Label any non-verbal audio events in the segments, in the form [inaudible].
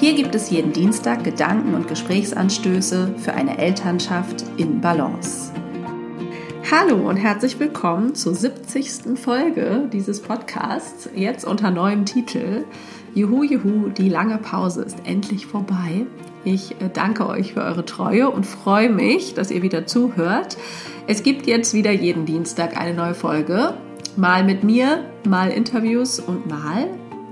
Hier gibt es jeden Dienstag Gedanken und Gesprächsanstöße für eine Elternschaft in Balance. Hallo und herzlich willkommen zur 70. Folge dieses Podcasts, jetzt unter neuem Titel. Juhu, juhu, die lange Pause ist endlich vorbei. Ich äh, danke euch für eure Treue und freue mich, dass ihr wieder zuhört. Es gibt jetzt wieder jeden Dienstag eine neue Folge. Mal mit mir, mal Interviews und mal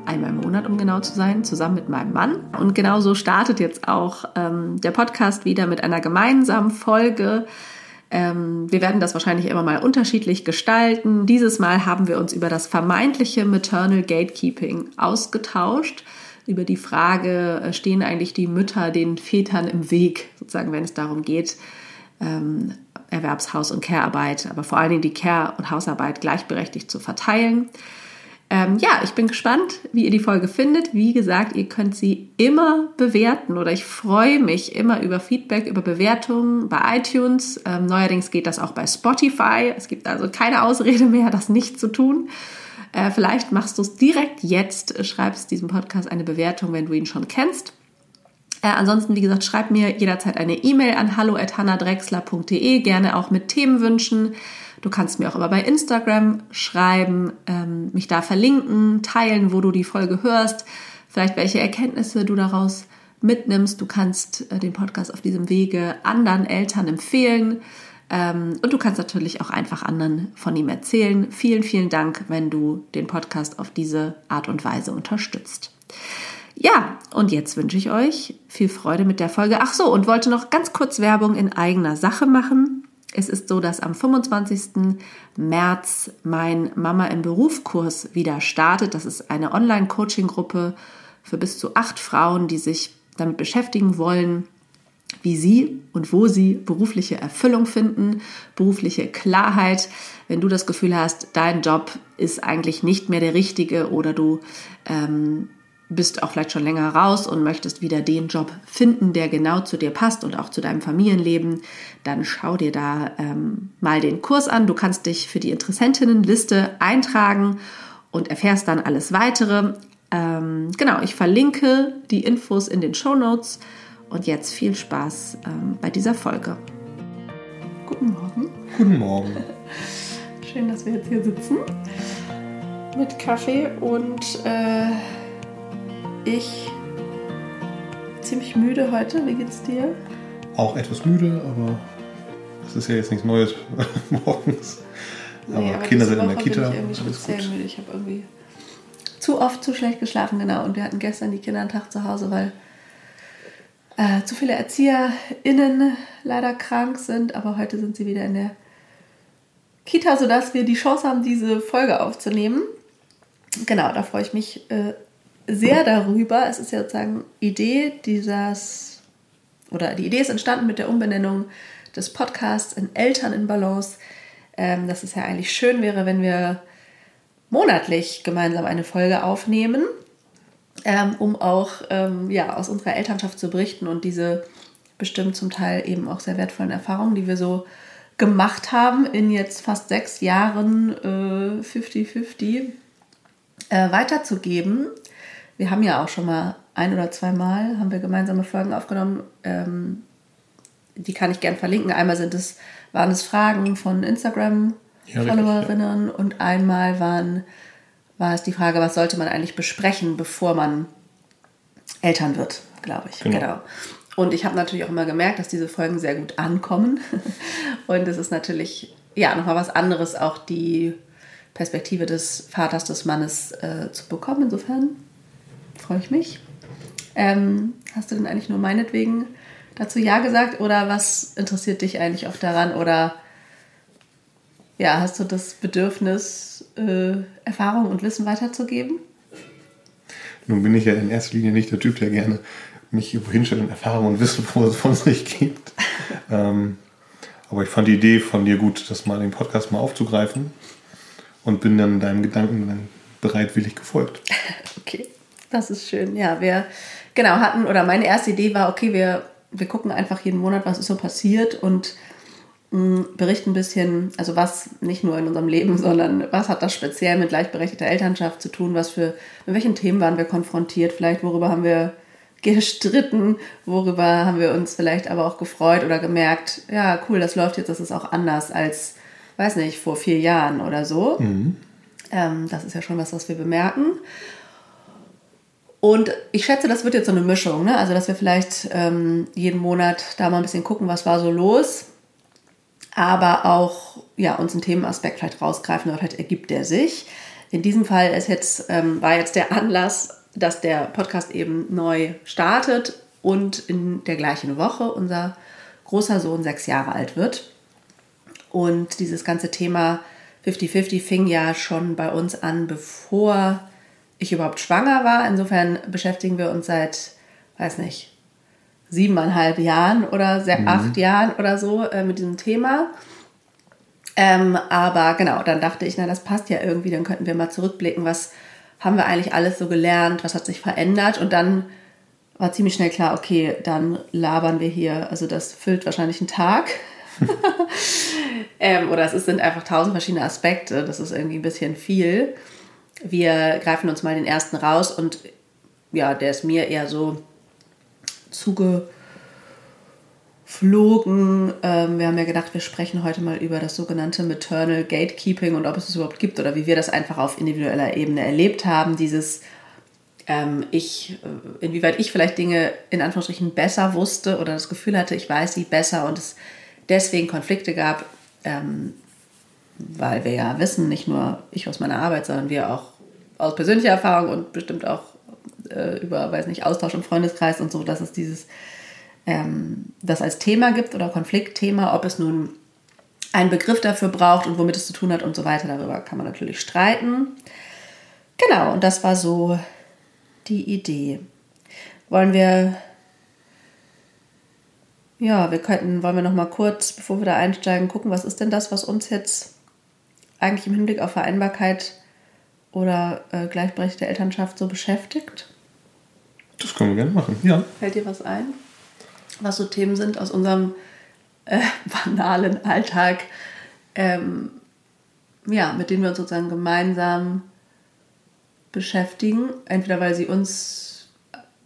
einmal im Monat, um genau zu sein, zusammen mit meinem Mann. Und genauso startet jetzt auch ähm, der Podcast wieder mit einer gemeinsamen Folge ähm, wir werden das wahrscheinlich immer mal unterschiedlich gestalten. Dieses Mal haben wir uns über das vermeintliche Maternal Gatekeeping ausgetauscht. Über die Frage, äh, stehen eigentlich die Mütter den Vätern im Weg, sozusagen, wenn es darum geht, ähm, Erwerbshaus- und Care-Arbeit, aber vor allen Dingen die Care- und Hausarbeit gleichberechtigt zu verteilen. Ähm, ja, ich bin gespannt, wie ihr die Folge findet. Wie gesagt, ihr könnt sie immer bewerten oder ich freue mich immer über Feedback, über Bewertungen bei iTunes. Ähm, neuerdings geht das auch bei Spotify. Es gibt also keine Ausrede mehr, das nicht zu tun. Äh, vielleicht machst du es direkt jetzt, schreibst diesem Podcast eine Bewertung, wenn du ihn schon kennst. Äh, ansonsten, wie gesagt, schreib mir jederzeit eine E-Mail an hallo.hannadrexler.de, gerne auch mit Themenwünschen. Du kannst mir auch immer bei Instagram schreiben, ähm, mich da verlinken, teilen, wo du die Folge hörst, vielleicht welche Erkenntnisse du daraus mitnimmst. Du kannst äh, den Podcast auf diesem Wege anderen Eltern empfehlen. Ähm, und du kannst natürlich auch einfach anderen von ihm erzählen. Vielen, vielen Dank, wenn du den Podcast auf diese Art und Weise unterstützt. Ja, und jetzt wünsche ich euch viel Freude mit der Folge. Ach so, und wollte noch ganz kurz Werbung in eigener Sache machen. Es ist so, dass am 25. März mein Mama im Berufskurs wieder startet. Das ist eine Online-Coaching-Gruppe für bis zu acht Frauen, die sich damit beschäftigen wollen, wie sie und wo sie berufliche Erfüllung finden, berufliche Klarheit. Wenn du das Gefühl hast, dein Job ist eigentlich nicht mehr der richtige oder du ähm, bist auch vielleicht schon länger raus und möchtest wieder den Job finden, der genau zu dir passt und auch zu deinem Familienleben, dann schau dir da ähm, mal den Kurs an. Du kannst dich für die Interessentinnenliste eintragen und erfährst dann alles weitere. Ähm, genau, ich verlinke die Infos in den Show Notes und jetzt viel Spaß ähm, bei dieser Folge. Guten Morgen. Guten Morgen. [laughs] Schön, dass wir jetzt hier sitzen mit Kaffee und äh, ich ziemlich müde heute. Wie geht's dir? Auch etwas müde, aber das ist ja jetzt nichts Neues [laughs] morgens. Aber, nee, aber Kinder sind in der Kita. Bin ich speziell müde. Ich habe irgendwie zu oft zu schlecht geschlafen, genau. Und wir hatten gestern die Kinder einen Tag zu Hause, weil äh, zu viele ErzieherInnen leider krank sind. Aber heute sind sie wieder in der Kita, sodass wir die Chance haben, diese Folge aufzunehmen. Genau, da freue ich mich äh, sehr darüber. Es ist ja sozusagen Idee dieses, oder die Idee ist entstanden mit der Umbenennung des Podcasts in Eltern in Balance, ähm, dass es ja eigentlich schön wäre, wenn wir monatlich gemeinsam eine Folge aufnehmen, ähm, um auch ähm, ja, aus unserer Elternschaft zu berichten und diese bestimmt zum Teil eben auch sehr wertvollen Erfahrungen, die wir so gemacht haben in jetzt fast sechs Jahren 50-50 äh, äh, weiterzugeben wir haben ja auch schon mal ein oder zwei Mal haben wir gemeinsame Folgen aufgenommen. Ähm, die kann ich gern verlinken. Einmal sind es, waren es Fragen von Instagram-Followerinnen ja, ja. und einmal waren, war es die Frage, was sollte man eigentlich besprechen, bevor man Eltern wird, glaube ich. Genau. genau. Und ich habe natürlich auch immer gemerkt, dass diese Folgen sehr gut ankommen. [laughs] und es ist natürlich ja nochmal was anderes, auch die Perspektive des Vaters, des Mannes äh, zu bekommen. Insofern freue ich mich. Ähm, hast du denn eigentlich nur meinetwegen dazu Ja gesagt oder was interessiert dich eigentlich auch daran? Oder ja, hast du das Bedürfnis, äh, Erfahrung und Wissen weiterzugeben? Nun bin ich ja in erster Linie nicht der Typ, der gerne mich irgendwo hinstellen und Erfahrung und Wissen von [laughs] sich gibt. ähm, aber ich fand die Idee von dir gut, das mal in den Podcast mal aufzugreifen und bin dann deinem Gedanken dann bereitwillig gefolgt. [laughs] Okay, das ist schön. Ja, wir genau hatten, oder meine erste Idee war, okay, wir, wir gucken einfach jeden Monat, was ist so passiert und mh, mm, berichten ein bisschen, also was nicht nur in unserem Leben, [laughs] sondern was hat das speziell mit gleichberechtigter Elternschaft zu tun, was für, mit welchen Themen waren wir konfrontiert, vielleicht worüber haben wir gestritten, worüber haben wir uns vielleicht aber auch gefreut oder gemerkt, ja, cool, das läuft jetzt, das ist auch anders als, weiß nicht, vor vier Jahren oder so. Mhm. Ähm, das ist ja schon was, was wir bemerken. Und ich schätze, das wird jetzt so eine Mischung, ne? also dass wir vielleicht ähm, jeden Monat da mal ein bisschen gucken, was war so los, aber auch ja, uns einen Themenaspekt vielleicht rausgreifen oder vielleicht ergibt der sich. In diesem Fall ist jetzt, ähm, war jetzt der Anlass, dass der Podcast eben neu startet und in der gleichen Woche unser großer Sohn sechs Jahre alt wird. Und dieses ganze Thema 50-50 fing ja schon bei uns an, bevor ich überhaupt schwanger war. Insofern beschäftigen wir uns seit, weiß nicht, siebeneinhalb Jahren oder mhm. acht Jahren oder so äh, mit diesem Thema. Ähm, aber genau, dann dachte ich, na, das passt ja irgendwie, dann könnten wir mal zurückblicken, was haben wir eigentlich alles so gelernt, was hat sich verändert und dann war ziemlich schnell klar, okay, dann labern wir hier, also das füllt wahrscheinlich einen Tag. [laughs] [laughs] ähm, oder es sind einfach tausend verschiedene Aspekte, das ist irgendwie ein bisschen viel. Wir greifen uns mal den ersten raus und ja, der ist mir eher so zugeflogen. Ähm, wir haben ja gedacht, wir sprechen heute mal über das sogenannte Maternal Gatekeeping und ob es es überhaupt gibt oder wie wir das einfach auf individueller Ebene erlebt haben. Dieses ähm, ich, äh, inwieweit ich vielleicht Dinge in Anführungsstrichen besser wusste oder das Gefühl hatte, ich weiß sie besser und es deswegen Konflikte gab, ähm, weil wir ja wissen, nicht nur ich aus meiner Arbeit, sondern wir auch aus persönlicher Erfahrung und bestimmt auch äh, über, weiß nicht, Austausch im Freundeskreis und so, dass es dieses, ähm, das als Thema gibt oder Konfliktthema, ob es nun einen Begriff dafür braucht und womit es zu tun hat und so weiter, darüber kann man natürlich streiten. Genau, und das war so die Idee. Wollen wir, ja, wir könnten, wollen wir noch mal kurz, bevor wir da einsteigen, gucken, was ist denn das, was uns jetzt eigentlich im Hinblick auf Vereinbarkeit oder äh, gleichberechtigte Elternschaft so beschäftigt? Das können wir gerne machen, ja. Fällt dir was ein? Was so Themen sind aus unserem äh, [laughs] banalen Alltag, ähm, ja, mit denen wir uns sozusagen gemeinsam beschäftigen, entweder weil sie uns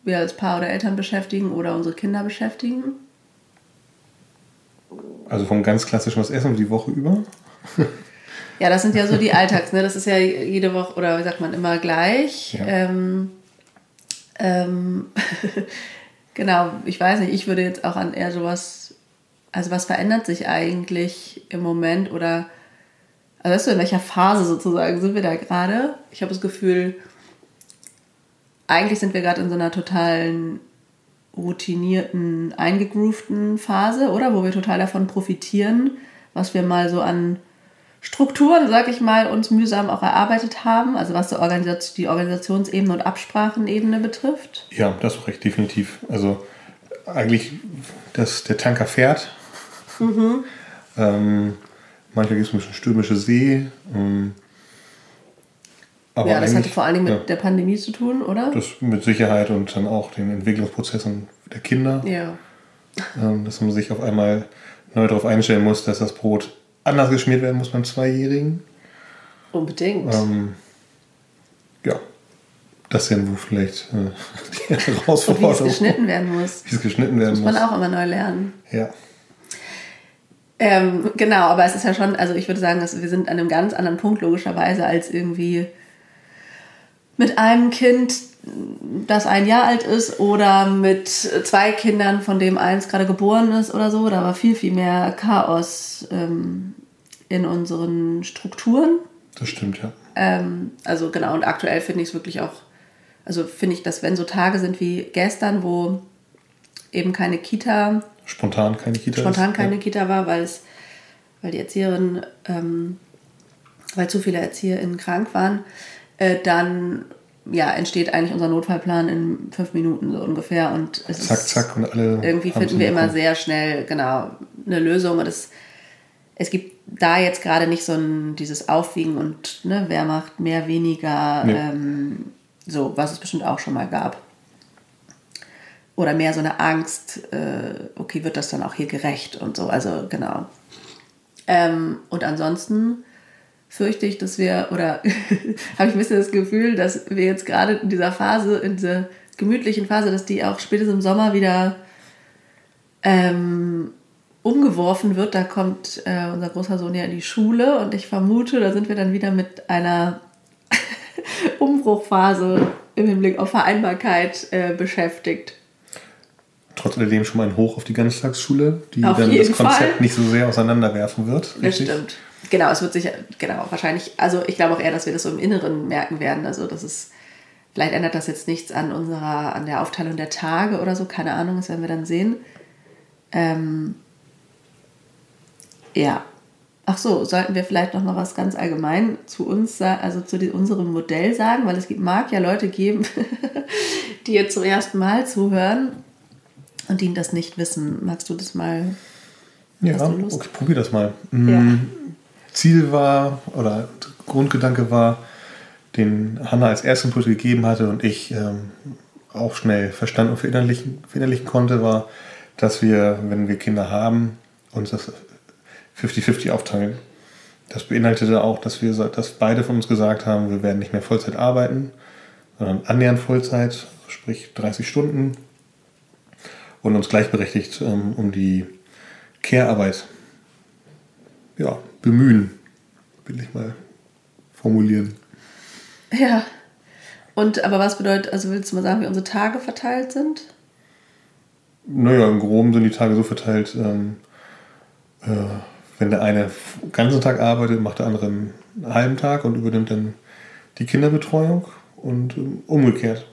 wir als Paar oder Eltern beschäftigen oder unsere Kinder beschäftigen. Also vom ganz klassischen was essen die Woche über? [laughs] ja, das sind ja so die [laughs] Alltags, ne? Das ist ja jede Woche oder wie sagt man immer gleich. Ja. Ähm, ähm, [laughs] genau, ich weiß nicht, ich würde jetzt auch an eher sowas, also was verändert sich eigentlich im Moment oder, also weißt du, in welcher Phase sozusagen sind wir da gerade? Ich habe das Gefühl, eigentlich sind wir gerade in so einer totalen routinierten, eingegroovten Phase, oder? Wo wir total davon profitieren, was wir mal so an Strukturen, sag ich mal, uns mühsam auch erarbeitet haben, also was die, Organisation, die Organisationsebene und Absprachenebene betrifft? Ja, das ist recht, definitiv. Also eigentlich, dass der Tanker fährt. Mhm. Ähm, manchmal gibt es ein bisschen stürmische See. Ähm, aber ja, das hatte vor allen Dingen mit ja, der Pandemie zu tun, oder? Das mit Sicherheit und dann auch den Entwicklungsprozessen der Kinder. Ja. Ähm, dass man sich auf einmal neu darauf einstellen muss, dass das Brot anders geschmiert werden muss beim Zweijährigen. Unbedingt. Ähm, ja, das ja wo vielleicht äh, die Herausforderung. Wie es geschnitten werden muss. Wie es geschnitten werden muss. Muss man auch immer neu lernen. Ja. Ähm, genau, aber es ist ja schon, also ich würde sagen, dass wir sind an einem ganz anderen Punkt logischerweise als irgendwie mit einem Kind, das ein Jahr alt ist oder mit zwei Kindern, von dem eins gerade geboren ist oder so. Da war viel, viel mehr Chaos ähm, in unseren Strukturen. Das stimmt, ja. Ähm, also genau, und aktuell finde ich es wirklich auch, also finde ich, dass wenn so Tage sind wie gestern, wo eben keine Kita. Spontan keine Kita Spontan ist, keine ja. Kita war, weil es, weil die Erzieherin, ähm, weil zu viele ErzieherInnen krank waren, äh, dann ja, entsteht eigentlich unser Notfallplan in fünf Minuten so ungefähr. Und es zack, zack und alle. Irgendwie finden wir immer sehr schnell, genau, eine Lösung. Und es, es gibt da jetzt gerade nicht so ein, dieses Aufwiegen und ne, wer macht mehr, weniger, nee. ähm, so, was es bestimmt auch schon mal gab. Oder mehr so eine Angst, äh, okay, wird das dann auch hier gerecht und so. Also genau. Ähm, und ansonsten fürchte ich, dass wir, oder [laughs] habe ich ein bisschen das Gefühl, dass wir jetzt gerade in dieser Phase, in dieser gemütlichen Phase, dass die auch spätestens im Sommer wieder ähm, umgeworfen wird. Da kommt äh, unser großer Sohn ja in die Schule und ich vermute, da sind wir dann wieder mit einer [laughs] Umbruchphase im Hinblick auf Vereinbarkeit äh, beschäftigt. Trotz alledem schon mal ein Hoch auf die Ganztagsschule, die auf dann das Konzept Fall. nicht so sehr auseinanderwerfen wird. Das stimmt. Genau, es wird sich, genau, wahrscheinlich, also ich glaube auch eher, dass wir das so im Inneren merken werden. Also, das ist, vielleicht ändert das jetzt nichts an unserer, an der Aufteilung der Tage oder so, keine Ahnung, das werden wir dann sehen. Ähm, ja. Ach so, sollten wir vielleicht noch mal was ganz allgemein zu uns, also zu die, unserem Modell sagen, weil es gibt, mag ja Leute geben, [laughs] die jetzt zum ersten Mal zuhören und die das nicht wissen. Magst du das mal? Ja, okay, probier das mal. Ja. Ziel war oder Grundgedanke war, den Hanna als ersten Impuls gegeben hatte und ich ähm, auch schnell verstanden und verinnerlichen, verinnerlichen konnte, war, dass wir, wenn wir Kinder haben, uns das 50-50 aufteilen. Das beinhaltete auch, dass wir, dass beide von uns gesagt haben, wir werden nicht mehr Vollzeit arbeiten, sondern annähernd Vollzeit, sprich 30 Stunden und uns gleichberechtigt ähm, um die Care-Arbeit ja, bemühen, will ich mal formulieren. Ja. Und aber was bedeutet, also willst du mal sagen, wie unsere Tage verteilt sind? Naja, im Groben sind die Tage so verteilt, ähm, äh, wenn der eine den ganzen Tag arbeitet, macht der andere einen halben Tag und übernimmt dann die Kinderbetreuung und ähm, umgekehrt.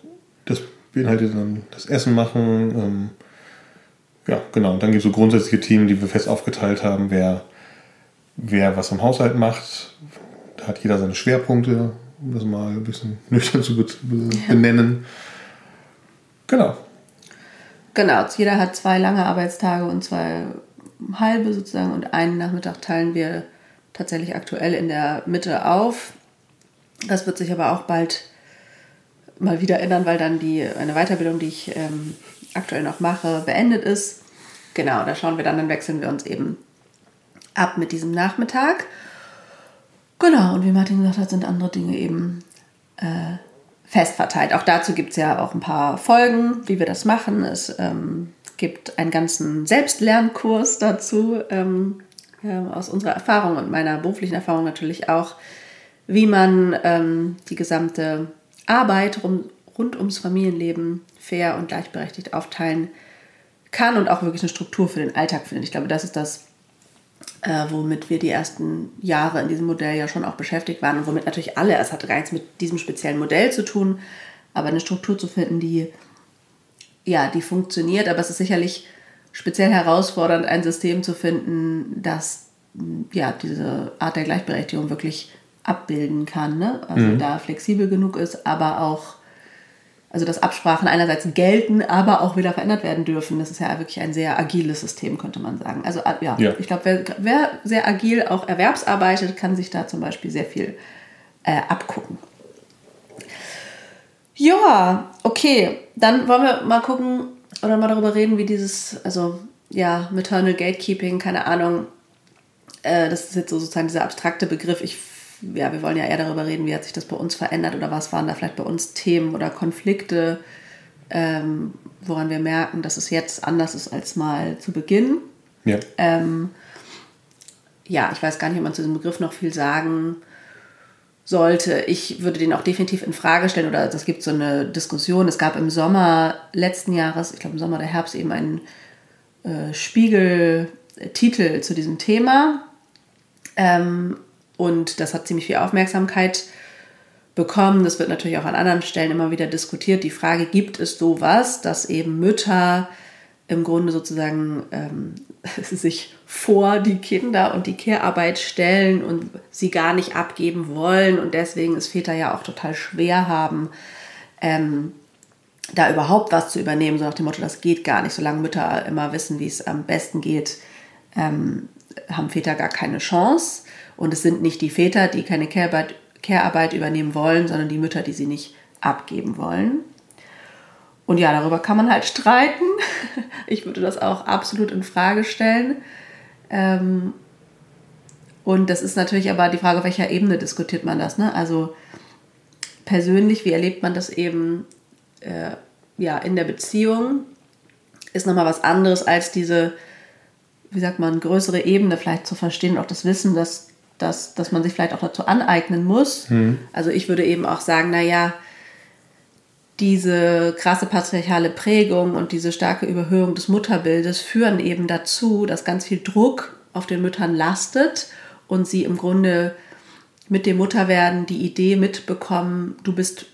Das beinhaltet dann das Essen machen. Ähm, ja, genau. Und dann gibt es so grundsätzliche Themen, die wir fest aufgeteilt haben, wer wer was im Haushalt macht. Da hat jeder seine Schwerpunkte, um das mal ein bisschen nüchtern zu benennen. Genau. Genau, jeder hat zwei lange Arbeitstage und zwei halbe sozusagen und einen Nachmittag teilen wir tatsächlich aktuell in der Mitte auf. Das wird sich aber auch bald mal wieder ändern, weil dann die, eine Weiterbildung, die ich ähm, aktuell noch mache, beendet ist. Genau, da schauen wir dann, dann wechseln wir uns eben ab mit diesem Nachmittag. Genau, und wie Martin gesagt hat, sind andere Dinge eben äh, fest verteilt. Auch dazu gibt es ja auch ein paar Folgen, wie wir das machen. Es ähm, gibt einen ganzen Selbstlernkurs dazu, ähm, ja, aus unserer Erfahrung und meiner beruflichen Erfahrung natürlich auch, wie man ähm, die gesamte Arbeit rum, rund ums Familienleben fair und gleichberechtigt aufteilen kann und auch wirklich eine Struktur für den Alltag findet. Ich glaube, das ist das äh, womit wir die ersten Jahre in diesem Modell ja schon auch beschäftigt waren und womit natürlich alle, es hatte gar nichts mit diesem speziellen Modell zu tun, aber eine Struktur zu finden, die ja, die funktioniert, aber es ist sicherlich speziell herausfordernd, ein System zu finden, das ja, diese Art der Gleichberechtigung wirklich abbilden kann. Ne? Also mhm. da flexibel genug ist, aber auch also dass Absprachen einerseits gelten, aber auch wieder verändert werden dürfen. Das ist ja wirklich ein sehr agiles System, könnte man sagen. Also äh, ja, ja. ich glaube, wer, wer, sehr agil auch erwerbsarbeitet, kann sich da zum Beispiel sehr viel äh, abgucken. Ja, okay. Dann wollen wir mal gucken oder mal darüber reden, wie dieses, also ja, Maternal Gatekeeping, keine Ahnung, äh, das ist jetzt so sozusagen dieser abstrakte Begriff. Ich ja, wir wollen ja eher darüber reden, wie hat sich das bei uns verändert oder was waren da vielleicht bei uns Themen oder Konflikte, ähm, woran wir merken, dass es jetzt anders ist als mal zu Beginn. Ja. Ähm, ja, ich weiß gar nicht, ob man zu diesem Begriff noch viel sagen sollte. Ich würde den auch definitiv in Frage stellen oder es gibt so eine Diskussion. Es gab im Sommer letzten Jahres, ich glaube im Sommer der Herbst, eben einen äh, Spiegel-Titel zu diesem Thema. Ähm, und das hat ziemlich viel Aufmerksamkeit bekommen. Das wird natürlich auch an anderen Stellen immer wieder diskutiert. Die Frage, gibt es sowas, dass eben Mütter im Grunde sozusagen ähm, [laughs] sich vor die Kinder und die Care-Arbeit stellen und sie gar nicht abgeben wollen und deswegen es Väter ja auch total schwer haben, ähm, da überhaupt was zu übernehmen, so nach dem Motto, das geht gar nicht, solange Mütter immer wissen, wie es am besten geht, ähm, haben Väter gar keine Chance. Und es sind nicht die Väter, die keine Care-Arbeit Care übernehmen wollen, sondern die Mütter, die sie nicht abgeben wollen. Und ja, darüber kann man halt streiten. [laughs] Ich würde das auch absolut in Frage stellen. Ähm, und das ist natürlich aber die Frage, auf welcher Ebene diskutiert man das. Ne? Also persönlich, wie erlebt man das eben äh, ja, in der Beziehung? Ist nochmal was anderes als diese, wie sagt man, größere Ebene vielleicht zu verstehen und auch das Wissen, dass, dass, dass man sich vielleicht auch dazu aneignen muss. Mhm. Also ich würde eben auch sagen, naja, diese krasse patriarchale Prägung und diese starke Überhöhung des Mutterbildes führen eben dazu, dass ganz viel Druck auf den Müttern lastet und sie im Grunde mit dem Mutterwerden die Idee mitbekommen, du bist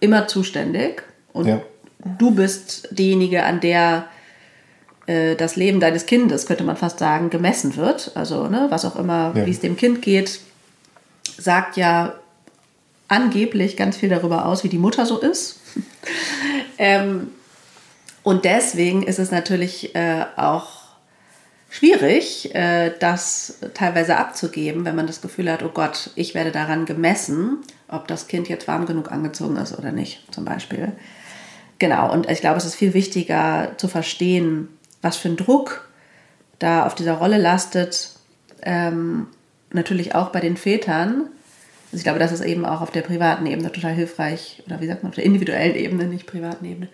immer zuständig und ja. du bist diejenige, an der das Leben deines Kindes, könnte man fast sagen, gemessen wird. Also ne, was auch immer, ja. wie es dem Kind geht, sagt ja angeblich ganz viel darüber aus, wie die Mutter so ist. [laughs] ähm, und deswegen ist es natürlich äh, auch schwierig, äh, das teilweise abzugeben, wenn man das Gefühl hat, oh Gott, ich werde daran gemessen, ob das Kind jetzt warm genug angezogen ist oder nicht, zum Beispiel. Genau, und ich glaube, es ist viel wichtiger zu verstehen, was für ein Druck da auf dieser Rolle lastet. Ähm, natürlich auch bei den Vätern. Also ich glaube, das ist eben auch auf der privaten Ebene total hilfreich, oder wie sagt man, auf der individuellen Ebene, nicht privaten Ebene,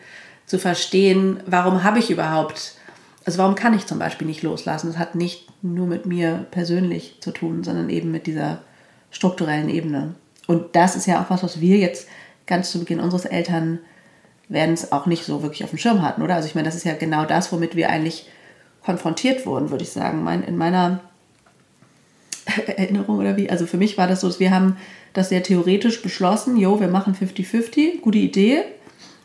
zu verstehen, warum habe ich überhaupt also warum kann ich zum Beispiel nicht loslassen? Das hat nicht nur mit mir persönlich zu tun, sondern eben mit dieser strukturellen Ebene. Und das ist ja auch was, was wir jetzt ganz zu Beginn unseres Eltern werden es auch nicht so wirklich auf dem Schirm hatten, oder? Also ich meine, das ist ja genau das, womit wir eigentlich konfrontiert wurden, würde ich sagen. Mein, in meiner [laughs] Erinnerung oder wie, also für mich war das so, dass wir haben das sehr theoretisch beschlossen, jo, wir machen 50-50, gute Idee.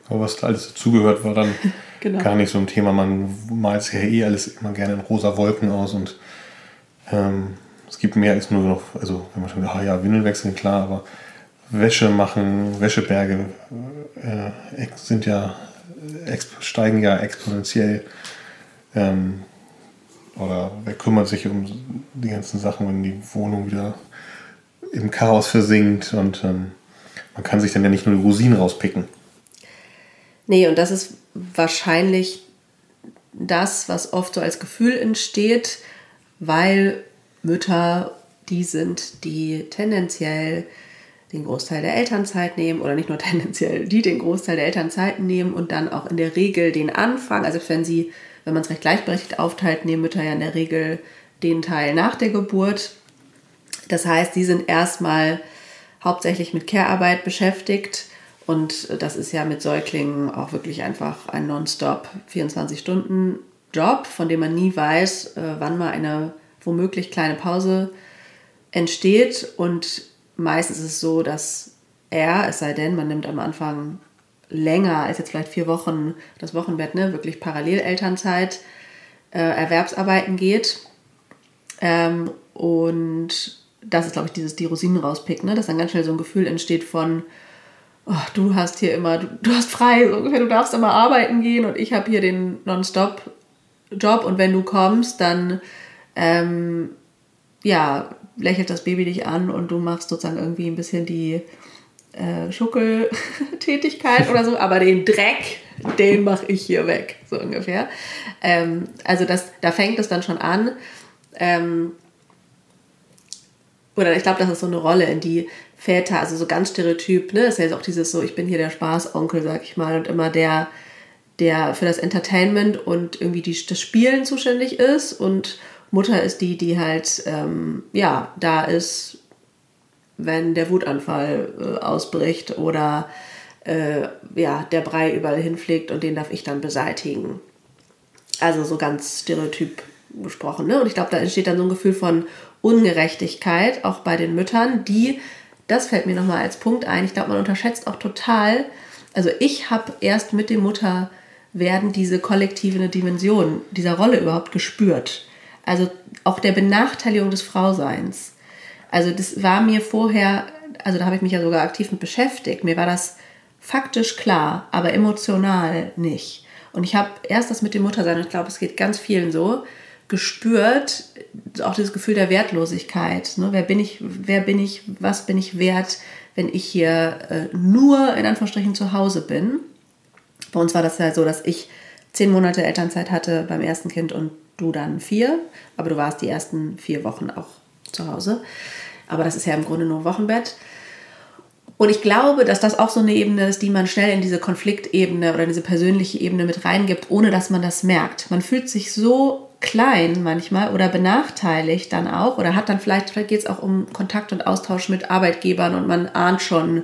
Aber was da alles dazugehört, war dann [laughs] genau. gar nicht so ein Thema. Man malt sich ja eh alles immer gerne in rosa Wolken aus und ähm, es gibt mehr als nur noch, also wenn man schon, ah ja, Windeln wechseln, klar, aber Wäsche machen, Wäscheberge äh, sind ja, steigen ja exponentiell. Ähm, oder wer kümmert sich um die ganzen Sachen, wenn die Wohnung wieder im Chaos versinkt und ähm, man kann sich dann ja nicht nur die Rosinen rauspicken. Nee, und das ist wahrscheinlich das, was oft so als Gefühl entsteht, weil Mütter die sind, die tendenziell den Großteil der Elternzeit nehmen oder nicht nur [laughs] tendenziell, die den Großteil der Elternzeit nehmen und dann auch in der Regel den Anfang, also wenn sie, wenn man es recht gleichberechtigt aufteilt, nehmen Mütter ja in der Regel den Teil nach der Geburt. Das heißt, sie sind erstmal hauptsächlich mit Care-Arbeit beschäftigt und das ist ja mit Säuglingen auch wirklich einfach ein Nonstop 24-Stunden-Job, von dem man nie weiß, äh, wann mal eine womöglich kleine Pause entsteht. Und meistens ist es so, dass er, es sei denn, man nimmt am Anfang länger als jetzt vielleicht vier Wochen das Wochenbett, ne, wirklich parallel Elternzeit, äh, Erwerbsarbeiten geht. Ähm, und das ist, glaube ich, dieses die Rosinen rauspicken, ne, dass dann ganz schnell so ein Gefühl entsteht von, oh, du hast hier immer, du, du hast frei, so ungefähr, du darfst immer arbeiten gehen und ich habe hier den Nonstop-Job und wenn du kommst, dann ähm, ja, lächelt das Baby dich an und du machst sozusagen irgendwie ein bisschen die äh, Schuckeltätigkeit oder so, aber den Dreck, den mache ich hier weg, so ungefähr. Ähm, also das, da fängt es dann schon an. Ähm, oder ich glaube, das ist so eine Rolle, in die Väter, also so ganz stereotyp, ne, ist ja jetzt auch dieses so, ich bin hier der Spaßonkel, sag ich mal, und immer der, der für das Entertainment und irgendwie die, das Spielen zuständig ist und Mutter ist die, die halt, ähm, ja, da ist, wenn der Wutanfall äh, ausbricht oder äh, ja, der Brei überall hinfliegt und den darf ich dann beseitigen. Also so ganz stereotyp gesprochen. Ne? Und ich glaube, da entsteht dann so ein Gefühl von Ungerechtigkeit, auch bei den Müttern, die das fällt mir nochmal als Punkt ein. Ich glaube, man unterschätzt auch total. Also ich habe erst mit dem Mutterwerden diese kollektive Dimension dieser Rolle überhaupt gespürt. Also auch der Benachteiligung des Frauseins. Also das war mir vorher, also da habe ich mich ja sogar aktiv mit beschäftigt. Mir war das faktisch klar, aber emotional nicht. Und ich habe erst das mit dem Muttersein, und ich glaube, es geht ganz vielen so, gespürt, auch dieses Gefühl der Wertlosigkeit. Ne? Wer bin ich, wer bin ich, was bin ich wert, wenn ich hier äh, nur in Anführungsstrichen zu Hause bin. Bei uns war das ja so, dass ich zehn Monate Elternzeit hatte beim ersten Kind und du dann vier, aber du warst die ersten vier Wochen auch zu Hause. Aber das ist ja im Grunde nur Wochenbett. Und ich glaube, dass das auch so eine Ebene ist, die man schnell in diese Konfliktebene oder in diese persönliche Ebene mit reingibt, ohne dass man das merkt. Man fühlt sich so klein manchmal oder benachteiligt dann auch oder hat dann vielleicht, vielleicht geht es auch um Kontakt und Austausch mit Arbeitgebern und man ahnt schon,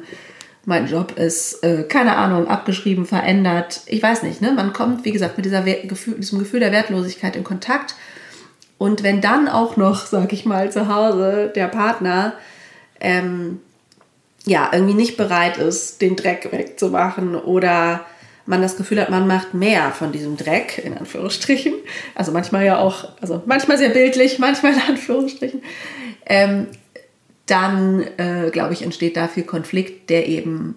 mein Job ist, äh, keine Ahnung, abgeschrieben, verändert. Ich weiß nicht, ne? Man kommt, wie gesagt, mit dieser Gefühl, diesem Gefühl der Wertlosigkeit in Kontakt. Und wenn dann auch noch, sag ich mal, zu Hause der Partner ähm, ja irgendwie nicht bereit ist, den Dreck wegzumachen oder man das Gefühl hat, man macht mehr von diesem Dreck, in Anführungsstrichen. Also manchmal ja auch, also manchmal sehr bildlich, manchmal in Anführungsstrichen. Ähm, dann, äh, glaube ich, entsteht da viel Konflikt, der eben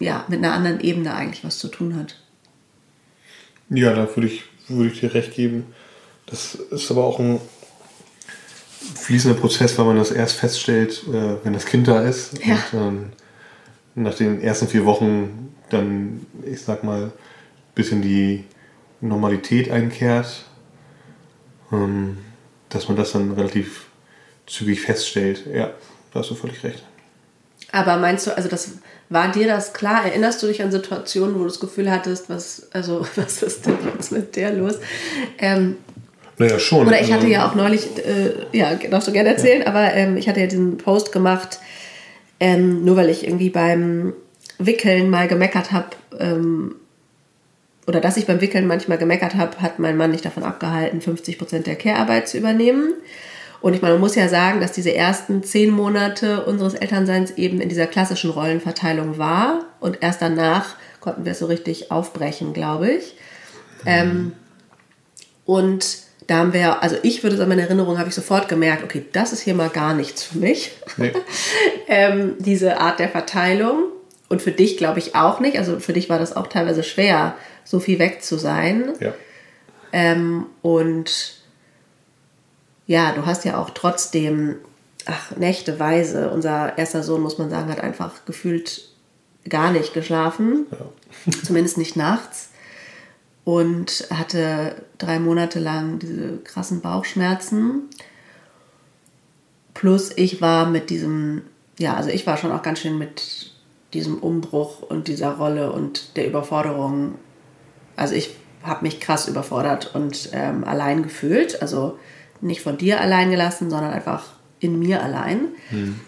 ja, mit einer anderen Ebene eigentlich was zu tun hat. Ja, da würde ich, würde ich dir recht geben. Das ist aber auch ein fließender Prozess, weil man das erst feststellt, äh, wenn das Kind da ist. Ja. Und ähm, nach den ersten vier Wochen dann, ich sag mal, ein bisschen die Normalität einkehrt, ähm, dass man das dann relativ zügig feststellt. Ja, da hast du völlig recht. Aber meinst du, also das war dir das klar? Erinnerst du dich an Situationen, wo du das Gefühl hattest, was, also [laughs] was ist denn jetzt mit der los? Ähm, naja, schon. Oder ich hatte also, ja auch neulich, äh, ja, darfst du gerne erzählen, ja. aber ähm, ich hatte ja diesen Post gemacht, ähm, nur weil ich irgendwie beim Wickeln mal gemeckert habe, ähm, oder dass ich beim Wickeln manchmal gemeckert habe, hat mein Mann nicht davon abgehalten, 50 Prozent der Care-Arbeit zu übernehmen. Und ich meine, man muss ja sagen, dass diese ersten zehn Monate unseres Elternseins eben in dieser klassischen Rollenverteilung war. Und erst danach konnten wir es so richtig aufbrechen, glaube ich. Mhm. Ähm, und da haben wir, also ich würde sagen, in Erinnerung habe ich sofort gemerkt, okay, das ist hier mal gar nichts für mich. Nee. [laughs] ähm, diese Art der Verteilung. Und für dich glaube ich auch nicht. Also für dich war das auch teilweise schwer, so viel weg zu sein. Ja. Ähm, und ja, du hast ja auch trotzdem, ach, nächteweise, unser erster Sohn, muss man sagen, hat einfach gefühlt gar nicht geschlafen. Ja. Zumindest nicht nachts. Und hatte drei Monate lang diese krassen Bauchschmerzen. Plus ich war mit diesem, ja, also ich war schon auch ganz schön mit diesem Umbruch und dieser Rolle und der Überforderung. Also ich habe mich krass überfordert und ähm, allein gefühlt. Also nicht von dir allein gelassen, sondern einfach in mir allein. Mhm.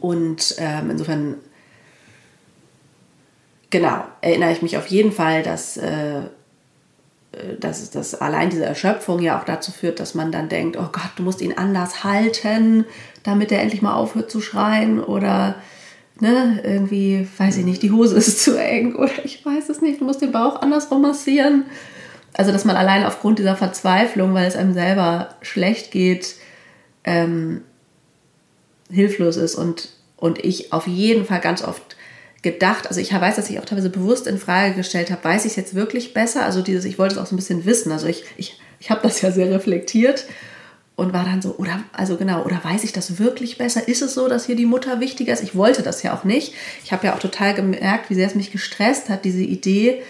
Und ähm, insofern, genau, erinnere ich mich auf jeden Fall, dass, äh, äh, dass, dass allein diese Erschöpfung ja auch dazu führt, dass man dann denkt, oh Gott, du musst ihn anders halten, damit er endlich mal aufhört zu schreien oder ne, irgendwie, weiß ich nicht, die Hose ist [laughs] zu eng oder ich weiß es nicht, du musst den Bauch andersrum massieren. Also, dass man allein aufgrund dieser Verzweiflung, weil es einem selber schlecht geht, ähm, hilflos ist und, und ich auf jeden Fall ganz oft gedacht, also ich weiß, dass ich auch teilweise bewusst in Frage gestellt habe, weiß ich es jetzt wirklich besser? Also dieses, ich wollte es auch so ein bisschen wissen. Also ich, ich, ich habe das ja sehr reflektiert und war dann so, oder, also genau, oder weiß ich das wirklich besser? Ist es so, dass hier die Mutter wichtiger ist? Ich wollte das ja auch nicht. Ich habe ja auch total gemerkt, wie sehr es mich gestresst hat, diese Idee,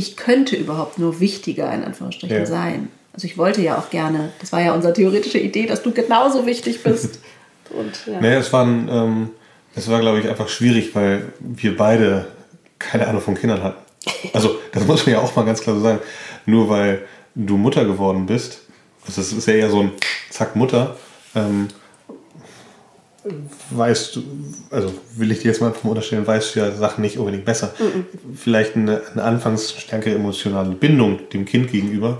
ich könnte überhaupt nur wichtiger in Anführungsstrichen ja. sein. Also ich wollte ja auch gerne, das war ja unsere theoretische Idee, dass du genauso wichtig bist. [laughs] Und, ja. Nee, es war, ähm, es war, glaube ich, einfach schwierig, weil wir beide keine Ahnung von Kindern hatten. [laughs] Also, das muss man ja auch mal ganz klar so sagen. Nur weil du Mutter geworden bist, also das ist ja eher so ein Zack Mutter, ähm, weißt du, also will ich dir jetzt mal vom unterstellen, weißt du ja Sachen nicht unbedingt besser. Mhm. Vielleicht eine, eine anfangs stärkere emotionale Bindung dem Kind gegenüber.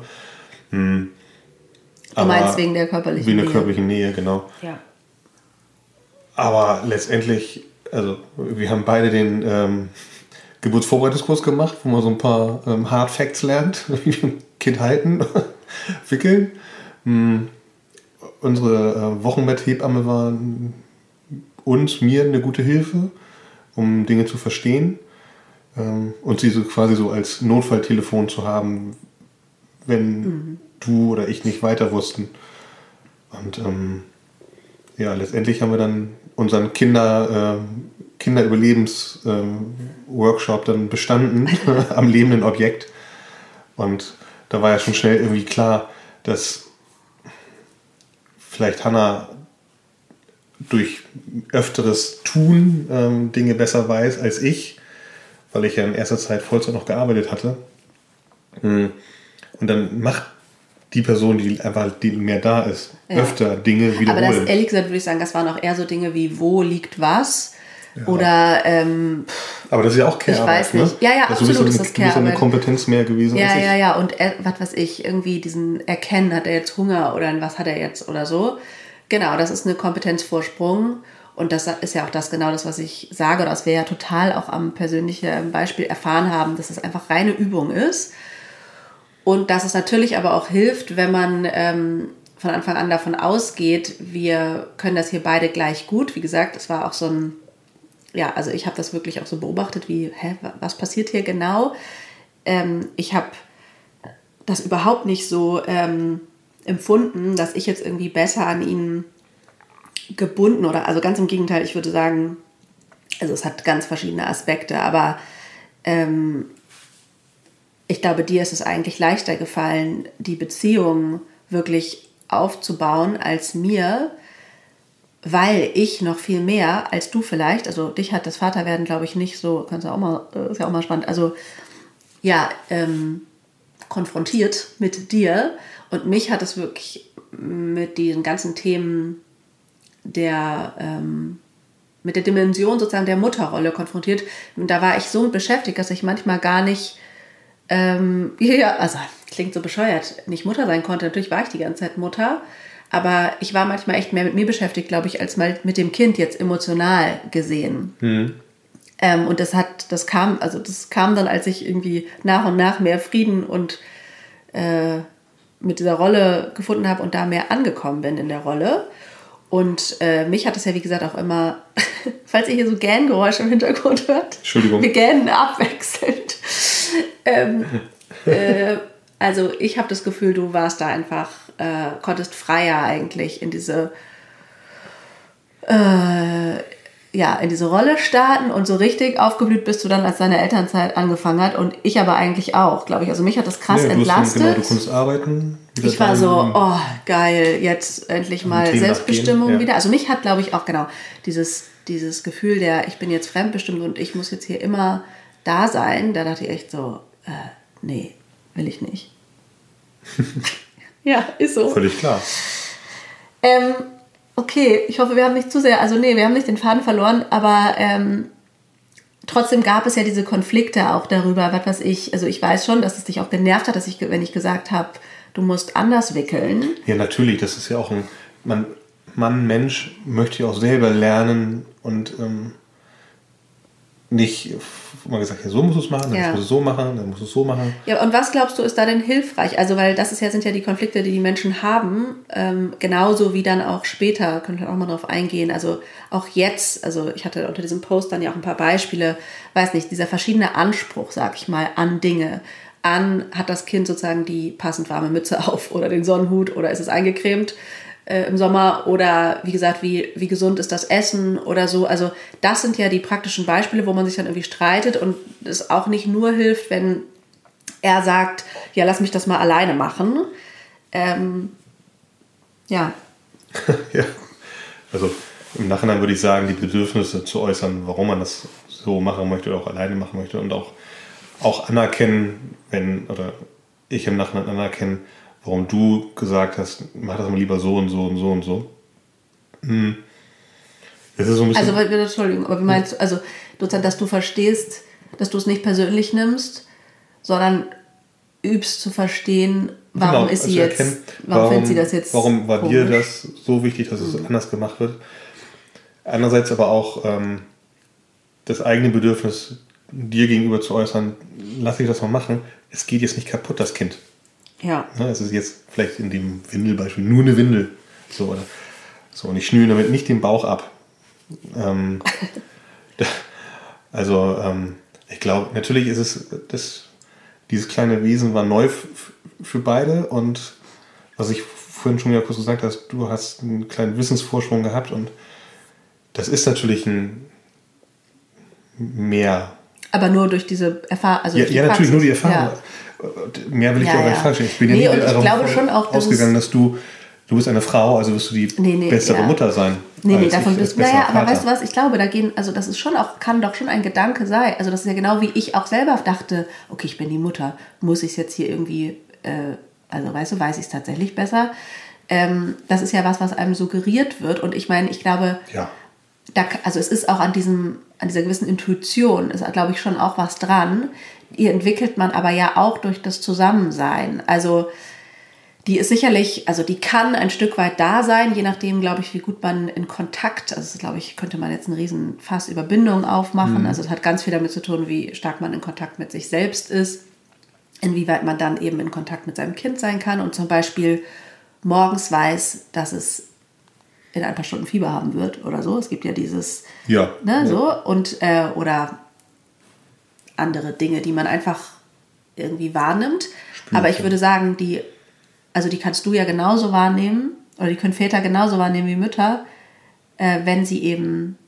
Hm. Du meinst wegen der körperlichen Nähe. Wegen der körperlichen Nähe, genau. Ja. Aber letztendlich, also wir haben beide den ähm, Geburtsvorbereitungskurs gemacht, wo man so ein paar ähm, Hard Facts lernt, [laughs] wie ein Kind halten, [laughs] wickeln. Hm. Unsere äh, Wochenbetthebamme war uns, mir eine gute Hilfe. um Dinge zu verstehen ähm, und sie so quasi so als Notfalltelefon zu haben, wenn mhm. du oder ich nicht weiter wussten. Und ähm, ja, letztendlich haben wir dann unseren Kinder, äh, Kinderüberlebens-Workshop äh, dann bestanden [laughs] [laughs] am lebenden Objekt. Und da war ja schon schnell irgendwie klar, dass vielleicht Hannah durch öfteres Tun ähm, Dinge besser weiß als ich, weil ich ja in erster Zeit Vollzeit noch gearbeitet hatte. Hm. Und dann macht die Person, die einfach die mehr da ist, ja. öfter Dinge wiederholen. Aber das, ehrlich gesagt, würde ich sagen, das waren auch eher so Dinge wie, wo liegt was? Ja. Oder. Ähm, aber das ist ja auch Care-Arbeit. Ich weiß nicht. Ne? Ja, ja, das absolut ist, das Care-Arbeit. eine Kompetenz mehr gewesen. Ja, ja, ja. Und er, was weiß ich, irgendwie diesen Erkennen, hat er jetzt Hunger oder was hat er jetzt oder so. Genau, das ist eine Kompetenzvorsprung. Und das ist ja auch das genau das, was ich sage, oder was wir ja total auch am persönlichen Beispiel erfahren haben, dass es einfach reine Übung ist. Und dass es natürlich aber auch hilft, wenn man ähm, von Anfang an davon ausgeht, wir können das hier beide gleich gut. Wie gesagt, es war auch so ein, ja, also ich habe das wirklich auch so beobachtet, wie, hä, was passiert hier genau? Ähm, ich habe das überhaupt nicht so ähm, empfunden, dass ich jetzt irgendwie besser an ihn gebunden oder, also ganz im Gegenteil, ich würde sagen, also es hat ganz verschiedene Aspekte, aber ähm, ich glaube, dir ist es eigentlich leichter gefallen, die Beziehung wirklich aufzubauen als mir, weil ich noch viel mehr als du vielleicht, also dich hat das Vaterwerden, glaube ich, nicht so, kannst du auch mal, äh, ist ja auch mal spannend, also ja, ähm, konfrontiert mit dir und mich hat es wirklich mit diesen ganzen Themen der, ähm, mit der Dimension sozusagen der Mutterrolle konfrontiert. Und da war ich so beschäftigt, dass ich manchmal gar nicht ähm, [laughs] ja, also klingt so bescheuert, nicht Mutter sein konnte. Natürlich war ich die ganze Zeit Mutter, aber ich war manchmal echt mehr mit mir beschäftigt, glaube ich, als mal mit dem Kind jetzt emotional gesehen. Mhm. Ähm, und das hat, das kam, also das kam dann, als ich irgendwie nach und nach mehr Frieden und äh, mit dieser Rolle gefunden habe und da mehr angekommen bin in der Rolle. Und äh, mich hat es ja, wie gesagt, auch immer, [laughs] falls ihr hier so Gähngeräusche im Hintergrund hört, Entschuldigung. wir gähnen abwechselnd. ähm, [laughs] äh, also ich habe das Gefühl, du warst da einfach, äh, konntest freier eigentlich in diese äh, ja, in diese Rolle starten und so richtig aufgeblüht bist du dann, als deine Elternzeit angefangen hat und ich aber eigentlich auch, glaube ich. Also mich hat das krass nee, entlastet. Genau, du konntest arbeiten. Ich war so, oh geil, jetzt endlich mal Selbstbestimmung ja. wieder. Also mich hat, glaube ich, auch genau dieses, dieses Gefühl der, ich bin jetzt fremdbestimmt und ich muss jetzt hier immer da sein. Da dachte ich echt so, äh, nee, will ich nicht. [laughs] ja, ist so. Völlig klar. Ähm, Okay, ich hoffe, wir haben nicht zu sehr, also nee, wir haben nicht den Faden verloren, aber ähm, trotzdem gab es ja diese Konflikte auch darüber, was weiß ich, also ich weiß schon, dass es dich auch genervt hat, dass ich, wenn ich gesagt habe, du musst anders wickeln. Ja, natürlich, das ist ja auch ein, man, Mann, Mensch möchte ja auch selber lernen und ähm, nicht mal gesagt, ja, so musst du es machen, dann ja. musst du es so machen, dann musst du es so machen. Ja, und was glaubst du, ist da denn hilfreich? Also, weil das ist ja, sind ja die Konflikte, die die Menschen haben, ähm, genauso wie dann auch später, können wir auch mal drauf eingehen. Also auch jetzt, also ich hatte unter diesem Post dann ja auch ein paar Beispiele, weiß nicht, dieser verschiedene Anspruch, sag ich mal, an Dinge. An hat das Kind sozusagen die passend warme Mütze auf oder den Sonnenhut oder ist es eingecremt? Äh, im Sommer oder wie gesagt, wie, wie gesund ist das Essen oder so. Also das sind ja die praktischen Beispiele, wo man sich dann irgendwie streitet und es auch nicht nur hilft, wenn er sagt, ja, lass mich das mal alleine machen. Ähm, ja. [laughs] ja, also im Nachhinein würde ich sagen, die Bedürfnisse zu äußern, warum man das so machen möchte oder auch alleine machen möchte und auch, auch anerkennen, wenn, oder ich im Nachhinein anerkennen, warum du gesagt hast, mach das mal lieber so und so und so und so. Hm. Das ist so ein bisschen also, Entschuldigung, aber wie meinst du, also, dass du verstehst, dass du es nicht persönlich nimmst, sondern übst zu verstehen, warum genau, ist sie also jetzt, warum, warum findet sie das jetzt Warum war komisch? dir das so wichtig, dass es mhm. anders gemacht wird? Andererseits aber auch ähm, das eigene Bedürfnis dir gegenüber zu äußern, lass ich das mal machen, es geht jetzt nicht kaputt, das Kind. Ja. Ne, es ist jetzt vielleicht in dem Windelbeispiel nur eine Windel. So, oder, so und ich schnüre damit nicht den Bauch ab. Ähm, [laughs] Also ähm, ich glaube, natürlich ist es, das, dieses kleine Wesen war neu für beide und was ich vorhin schon ja kurz gesagt hast, du hast einen kleinen Wissensvorsprung gehabt und das ist natürlich ein mehr. Aber nur durch diese Erfahrung. Also ja, ja natürlich nur die Erfahrung. Ja. Mehr will ich ja, dir auch nicht falsch Ich bin nee, ja nicht darauf schon auch, ausgegangen, dass du, du bist eine Frau, also wirst du die nee, nee, bessere ja. Mutter sein. Nee, nee, davon bist du. Naja, aber weißt du was, ich glaube, da gehen, also das ist schon auch, kann doch schon ein Gedanke sein. Also das ist ja genau wie ich auch selber dachte, okay, ich bin die Mutter, muss ich es jetzt hier irgendwie, äh, also weißt du, weiß ich es tatsächlich besser. Ähm, das ist ja was, was einem suggeriert wird. Und ich meine, ich glaube, ja. Da, also es ist auch an diesem, an dieser gewissen Intuition, ist, glaube ich, schon auch was dran. Die entwickelt man aber ja auch durch das Zusammensein. Also die ist sicherlich, also die kann ein Stück weit da sein, je nachdem, glaube ich, wie gut man in Kontakt, also glaube ich, könnte man jetzt einen riesen Fass über Bindung aufmachen. Mhm. Also es hat ganz viel damit zu tun, wie stark man in Kontakt mit sich selbst ist, inwieweit man dann eben in Kontakt mit seinem Kind sein kann und zum Beispiel morgens weiß, dass es in ein paar Stunden Fieber haben wird oder so. Es gibt ja dieses, ja, ne, ja. so und äh, oder andere Dinge, die man einfach irgendwie wahrnimmt. Spürt, Aber ich würde sagen, die, also die kannst du ja genauso wahrnehmen oder die können Väter genauso wahrnehmen wie Mütter, äh, wenn sie eben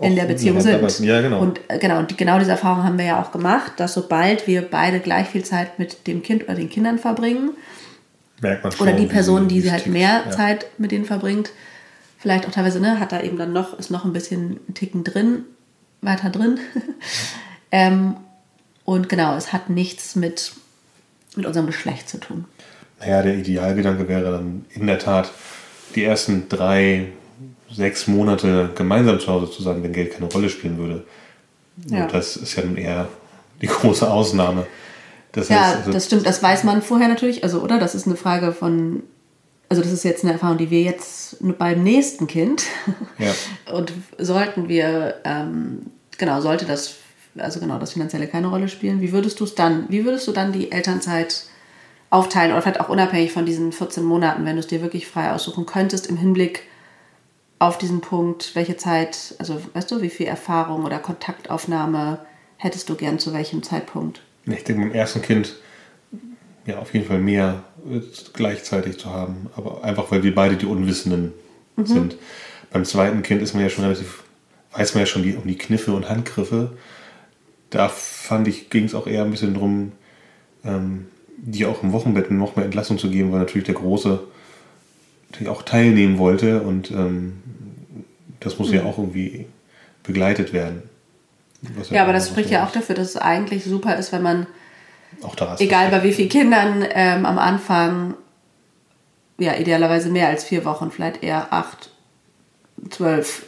in der Beziehung sind. Ja, genau. Und äh, genau, und genau diese Erfahrung haben wir ja auch gemacht, dass sobald wir beide gleich viel Zeit mit dem Kind oder den Kindern verbringen, Merkt man schon, oder die Person, die sie halt mehr ja. Zeit mit denen verbringt, vielleicht auch teilweise, ne, hat da eben dann noch, ist noch ein bisschen ein Ticken drin, weiter drin. [laughs] ähm, und genau, es hat nichts mit, mit unserem Geschlecht zu tun. Naja, der Idealgedanke wäre dann in der Tat, die ersten drei, sechs Monate gemeinsam zu Hause zu sein, wenn Geld keine Rolle spielen würde. Ja. Und das ist ja nun eher die große Ausnahme. Das ja, also das stimmt. Das weiß man vorher natürlich. Also, oder? Das ist eine Frage von. Also, das ist jetzt eine Erfahrung, die wir jetzt beim nächsten Kind. [laughs] Ja. [laughs] Und sollten wir. Ähm, genau, sollte das. Also, genau, das Finanzielle keine Rolle spielen. Wie würdest du es dann. Wie würdest du dann die Elternzeit aufteilen? Oder vielleicht auch unabhängig von diesen 14 Monaten, wenn du es dir wirklich frei aussuchen könntest, im Hinblick auf diesen Punkt, welche Zeit, also weißt du, wie viel Erfahrung oder Kontaktaufnahme hättest du gern zu welchem Zeitpunkt? Ich denke, beim ersten Kind ja auf jeden Fall mehr gleichzeitig zu haben, aber einfach weil wir beide die Unwissenden mhm. sind. Beim zweiten Kind ist man ja schon relativ, weiß man ja schon die, um die Kniffe und Handgriffe. Da fand ich, ging es auch eher ein bisschen darum, ähm, die auch im Wochenbett noch mehr Entlassung zu geben, weil natürlich der Große natürlich auch teilnehmen wollte und ähm, das muss mhm. ja auch irgendwie begleitet werden. Ja, aber das spricht ja auch dafür, dass es eigentlich super ist, wenn man, egal bei wie vielen Kindern, ähm, am Anfang, ja, idealerweise mehr als vier Wochen, vielleicht eher acht, zwölf,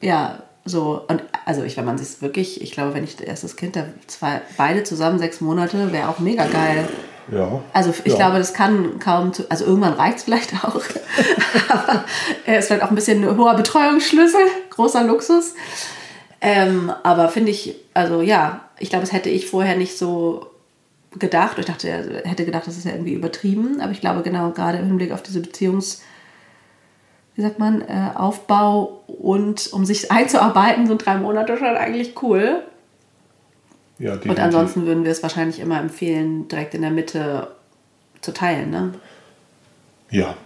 ja, so. Und also, ich, wenn man sich wirklich, ich glaube, wenn ich das erstes Kind, da zwei, beide zusammen sechs Monate, wäre auch mega geil. Ja. Also ich ja. glaube, das kann kaum zu, also irgendwann reicht es vielleicht auch. [laughs] Aber es ist vielleicht auch ein bisschen ein hoher Betreuungsschlüssel, großer Luxus. Ähm, aber finde ich, also ja, ich glaube, das hätte ich vorher nicht so gedacht. Ich dachte, hätte gedacht, das ist ja irgendwie übertrieben. Aber ich glaube, genau gerade im Hinblick auf diese Beziehungs- wie sagt man, äh, Aufbau und um sich [laughs] einzuarbeiten, sind drei Monate schon eigentlich cool. Ja, und ansonsten würden wir es wahrscheinlich immer empfehlen, direkt in der Mitte zu teilen, ne? Ja.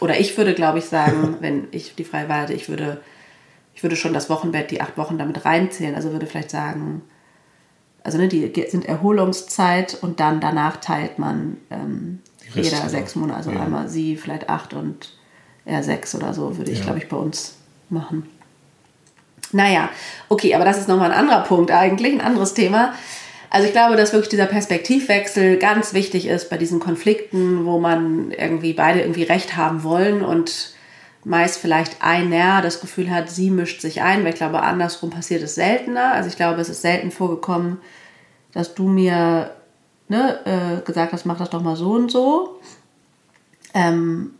Oder ich würde, glaube ich, sagen, [laughs] wenn ich die freie Wahl hätte, ich würde ich würde schon das Wochenbett, die acht Wochen damit reinzählen. Also würde vielleicht sagen, also ne, die sind Erholungszeit und dann danach teilt man ähm, jeder sechs Monate. Also ja. einmal sie, vielleicht acht und er sechs oder so, würde ich, ja. glaube ich, bei uns machen. Naja, okay, aber das ist nochmal ein anderer Punkt eigentlich, ein anderes Thema. Also ich glaube, dass wirklich dieser Perspektivwechsel ganz wichtig ist bei diesen Konflikten, wo man irgendwie beide irgendwie Recht haben wollen und meist vielleicht einer das Gefühl hat, sie mischt sich ein, weil ich glaube, andersrum passiert es seltener. Also ich glaube, es ist selten vorgekommen, dass du mir ne, äh, gesagt hast, mach das doch mal so und so. Ähm,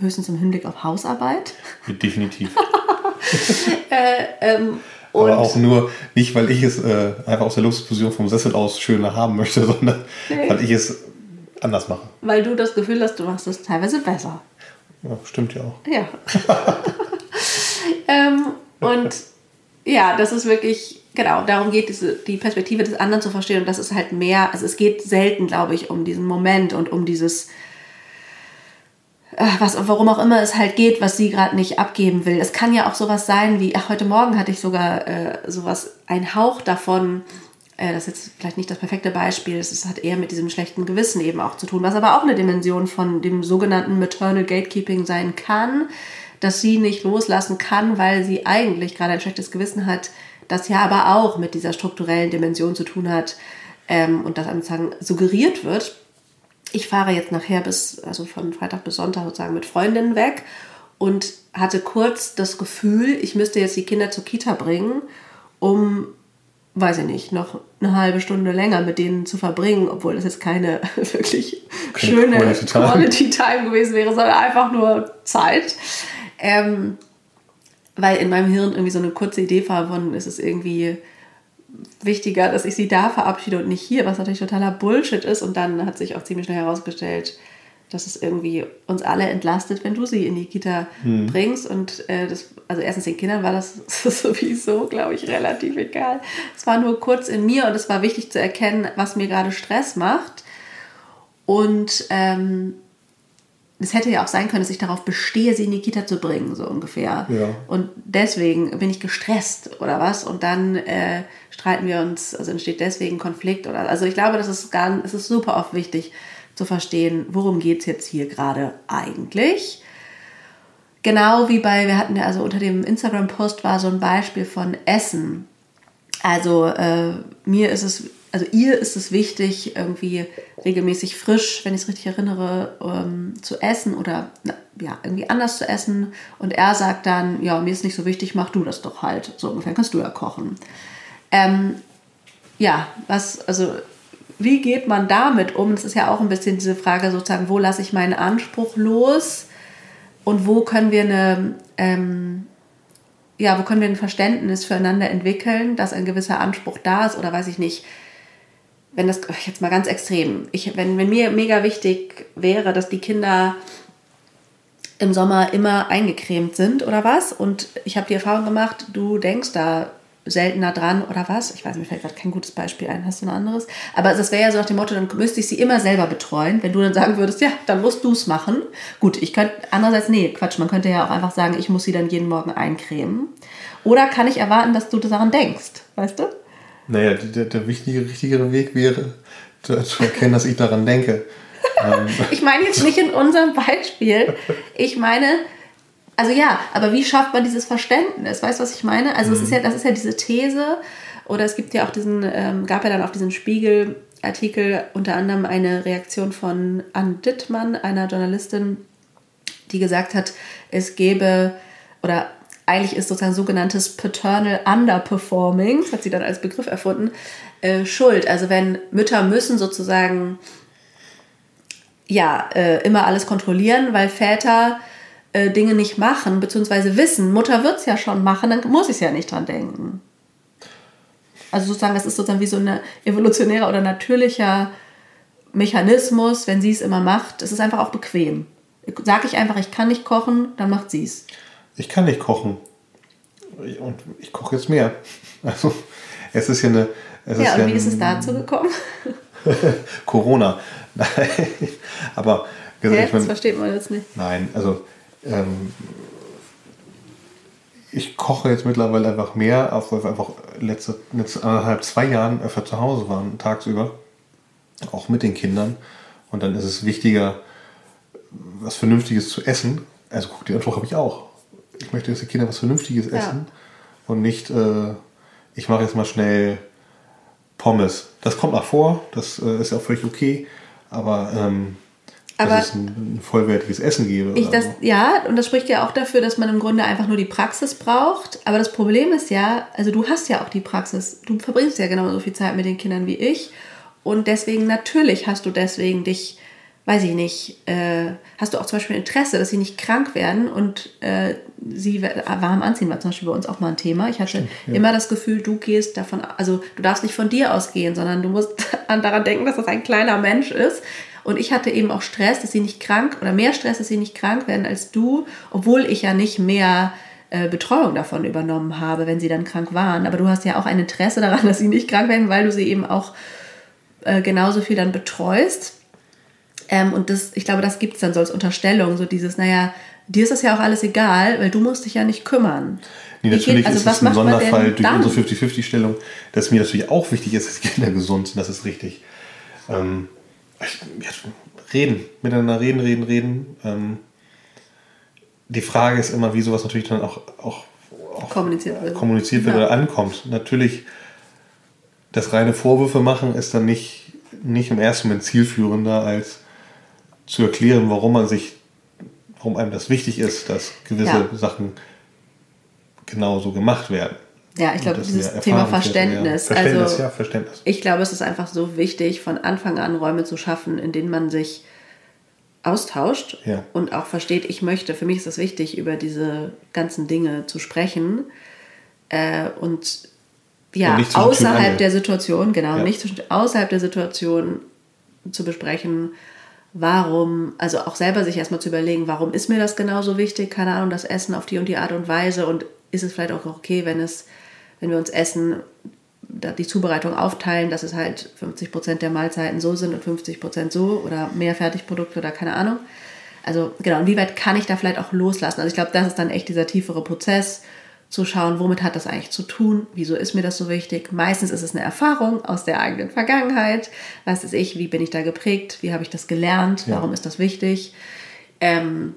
höchstens im Hinblick auf Hausarbeit. Definitiv. [laughs] äh, ähm, Aber auch nur, nicht weil ich es äh, einfach aus der Luftposition vom Sessel aus schöner haben möchte, [laughs] sondern nee. weil ich es anders mache. Weil du das Gefühl hast, du machst es teilweise besser. Ja, stimmt ja auch. Ja. [laughs] ähm, und ja, das ist wirklich, Genau, darum geht es, die Perspektive des anderen zu verstehen und das ist halt mehr, also es geht selten, glaube ich, um diesen Moment und um dieses, äh, was, warum auch immer es halt geht, was sie gerade nicht abgeben will. Es kann ja auch sowas sein wie, ach, heute Morgen hatte ich sogar äh, sowas, ein Hauch davon, äh, das ist jetzt vielleicht nicht das perfekte Beispiel, es hat eher mit diesem schlechten Gewissen eben auch zu tun, was aber auch eine Dimension von dem sogenannten Maternal Gatekeeping sein kann, dass sie nicht loslassen kann, weil sie eigentlich gerade ein schlechtes Gewissen hat, das ja aber auch mit dieser strukturellen Dimension zu tun hat ähm, und das sozusagen suggeriert wird. Ich fahre jetzt nachher bis, also von Freitag bis Sonntag sozusagen mit Freundinnen weg und hatte kurz das Gefühl, ich müsste jetzt die Kinder zur Kita bringen, um, weiß ich nicht, noch eine halbe Stunde länger mit denen zu verbringen, obwohl das jetzt keine [laughs] wirklich keine schöne Quality Time. Quality Time gewesen wäre, sondern einfach nur Zeit. Ähm, weil in meinem Hirn irgendwie so eine kurze Idee war von, ist es irgendwie wichtiger, dass ich sie da verabschiede und nicht hier, was natürlich totaler Bullshit ist. Und dann hat sich auch ziemlich schnell herausgestellt, dass es irgendwie uns alle entlastet, wenn du sie in die Kita hm. bringst. Und äh, das, also erstens den Kindern war das [laughs] sowieso, glaube ich, relativ egal. Es war nur kurz in mir und es war wichtig zu erkennen, was mir gerade Stress macht. Und ähm, es hätte ja auch sein können, dass ich darauf bestehe, sie in die Kita zu bringen, so ungefähr. Ja. Und deswegen bin ich gestresst oder was. Und dann äh, streiten wir uns, also entsteht deswegen Konflikt oder. Also ich glaube, das ist ganz, es ist super oft wichtig zu verstehen, worum geht es jetzt hier gerade eigentlich. Genau wie bei, wir hatten ja, also unter dem Instagram-Post war so ein Beispiel von Essen. Also äh, mir ist es also ihr ist es wichtig, irgendwie regelmäßig frisch, wenn ich es richtig erinnere, ähm, zu essen oder na, ja, irgendwie anders zu essen. Und er sagt dann, ja, mir ist nicht so wichtig, mach du das doch halt. So ungefähr kannst du ja kochen. Ähm, ja, was, also wie geht man damit um? Das ist ja auch ein bisschen diese Frage sozusagen, wo lasse ich meinen Anspruch los und wo können wir eine, ähm, ja, wo können wir ein Verständnis füreinander entwickeln, dass ein gewisser Anspruch da ist oder weiß ich nicht, wenn das jetzt mal ganz extrem, ich, wenn, wenn mir mega wichtig wäre, dass die Kinder im Sommer immer eingecremt sind oder was und ich habe die Erfahrung gemacht, du denkst da seltener dran oder was. Ich weiß, mir fällt gerade kein gutes Beispiel ein. Hast du ein anderes? Aber das wäre ja so nach dem Motto, dann müsste ich sie immer selber betreuen. Wenn du dann sagen würdest, ja, dann musst du es machen. Gut, ich könnte, andererseits, nee, Quatsch, man könnte ja auch einfach sagen, ich muss sie dann jeden Morgen eincremen. Oder kann ich erwarten, dass du daran denkst, weißt du? Naja, der, der wichtige, richtigere Weg wäre, zu, erkennen, dass ich daran denke. [laughs] Ähm. ich meine jetzt nicht in unserem Beispiel. Ich meine, also ja, aber wie schafft man dieses Verständnis? Weißt du, was ich meine? Also mhm. es ist ja, das ist ja diese These, oder es gibt ja auch diesen, ähm, gab ja dann auf diesen Spiegel-Artikel unter anderem eine Reaktion von Ann Dittmann, einer Journalistin, die gesagt hat, es gäbe, oder eigentlich ist sozusagen sogenanntes Paternal Underperforming, das hat sie dann als Begriff erfunden, äh, Schuld. Also wenn Mütter müssen sozusagen ja äh, immer alles kontrollieren, weil Väter äh, Dinge nicht machen, beziehungsweise wissen, Mutter wird es ja schon machen, dann muss ich es ja nicht dran denken. Also sozusagen, das ist sozusagen wie so ein evolutionärer oder natürlicher Mechanismus, wenn sie es immer macht. Es ist einfach auch bequem. Sage ich einfach, ich kann nicht kochen, dann macht sie es ich kann nicht kochen. Und ich koche jetzt mehr. Also es ist ja eine. Es ja, und ja wie ist es dazu gekommen? [laughs] Corona. Nein. [laughs] Aber gesagt, Hä? das versteht man jetzt nicht. Nein, also ähm, ich koche jetzt mittlerweile einfach mehr, auch weil wir einfach letzte, letzte anderthalb, zwei Jahren öfter zu Hause waren, tagsüber. Auch mit den Kindern. Und dann ist es wichtiger, was Vernünftiges zu essen. Also guck, die Antwort habe ich auch ich möchte, dass die Kinder was Vernünftiges essen ja. und nicht, äh, ich mache jetzt mal schnell Pommes. Das kommt nach vor, das äh, ist ja auch völlig okay, aber, ähm, aber dass es ein, ein, vollwertiges Essen gebe. Ich das, so. Ja, und das spricht ja auch dafür, dass man im Grunde einfach nur die Praxis braucht. Aber das Problem ist ja, also du hast ja auch die Praxis. Du verbringst ja genauso viel Zeit mit den Kindern wie ich. Und deswegen, natürlich hast du deswegen dich weiß ich nicht, äh, hast du auch zum Beispiel Interesse, dass sie nicht krank werden und äh, sie warm anziehen war zum Beispiel bei uns auch mal ein Thema. Ich hatte Stimmt, ja. immer das Gefühl, du gehst davon, also du darfst nicht von dir ausgehen, sondern du musst [laughs] daran denken, dass das ein kleiner Mensch ist. Und ich hatte eben auch Stress, dass sie nicht krank oder mehr Stress, dass sie nicht krank werden als du, obwohl ich ja nicht mehr äh, Betreuung davon übernommen habe, wenn sie dann krank waren. Aber du hast ja auch ein Interesse daran, [laughs] dass sie nicht krank werden, weil du sie eben auch äh, genauso viel dann betreust. Ähm, und das, ich glaube, das gibt es dann so als Unterstellung, so dieses, naja, dir ist das ja auch alles egal, weil du musst dich ja nicht kümmern. Nee, natürlich geht, also ist es ein Sonderfall durch dann? unsere 50-50-Stellung, dass mir natürlich auch wichtig ist, dass die Kinder gesund sind, das ist richtig. Ähm, reden, miteinander reden, reden, reden. Ähm, die Frage ist immer, wie sowas natürlich dann auch, auch, auch kommuniziert wird, kommuniziert wird ja. oder ankommt. Natürlich, das reine Vorwürfe machen ist dann nicht, nicht im ersten Moment zielführender, als zu erklären, warum man sich, warum einem das wichtig ist, dass gewisse ja. Sachen genauso gemacht werden. Ja, ich glaube, dieses Thema Verständnis. Verständnis, also, ja, Verständnis. Ich glaube, es ist einfach so wichtig, von Anfang an Räume zu schaffen, in denen man sich austauscht ja. und auch versteht, ich möchte, für mich ist es wichtig, über diese ganzen Dinge zu sprechen äh, und ja, und außerhalb der Situation, genau, ja. nicht außerhalb der Situation zu besprechen, warum, also auch selber sich erstmal zu überlegen, warum ist mir das genauso wichtig, keine Ahnung, das Essen auf die und die Art und Weise und ist es vielleicht auch okay, wenn es, wenn wir uns Essen die Zubereitung aufteilen, dass es halt 50 Prozent der Mahlzeiten so sind und 50 Prozent so oder mehr Fertigprodukte oder keine Ahnung. Also genau, inwieweit kann ich da vielleicht auch loslassen? Also ich glaube, das ist dann echt dieser tiefere Prozess, zu schauen, womit hat das eigentlich zu tun, wieso ist mir das so wichtig. Meistens ist es eine Erfahrung aus der eigenen Vergangenheit. Was ist ich, wie bin ich da geprägt, wie habe ich das gelernt, warum ist das wichtig. Ähm,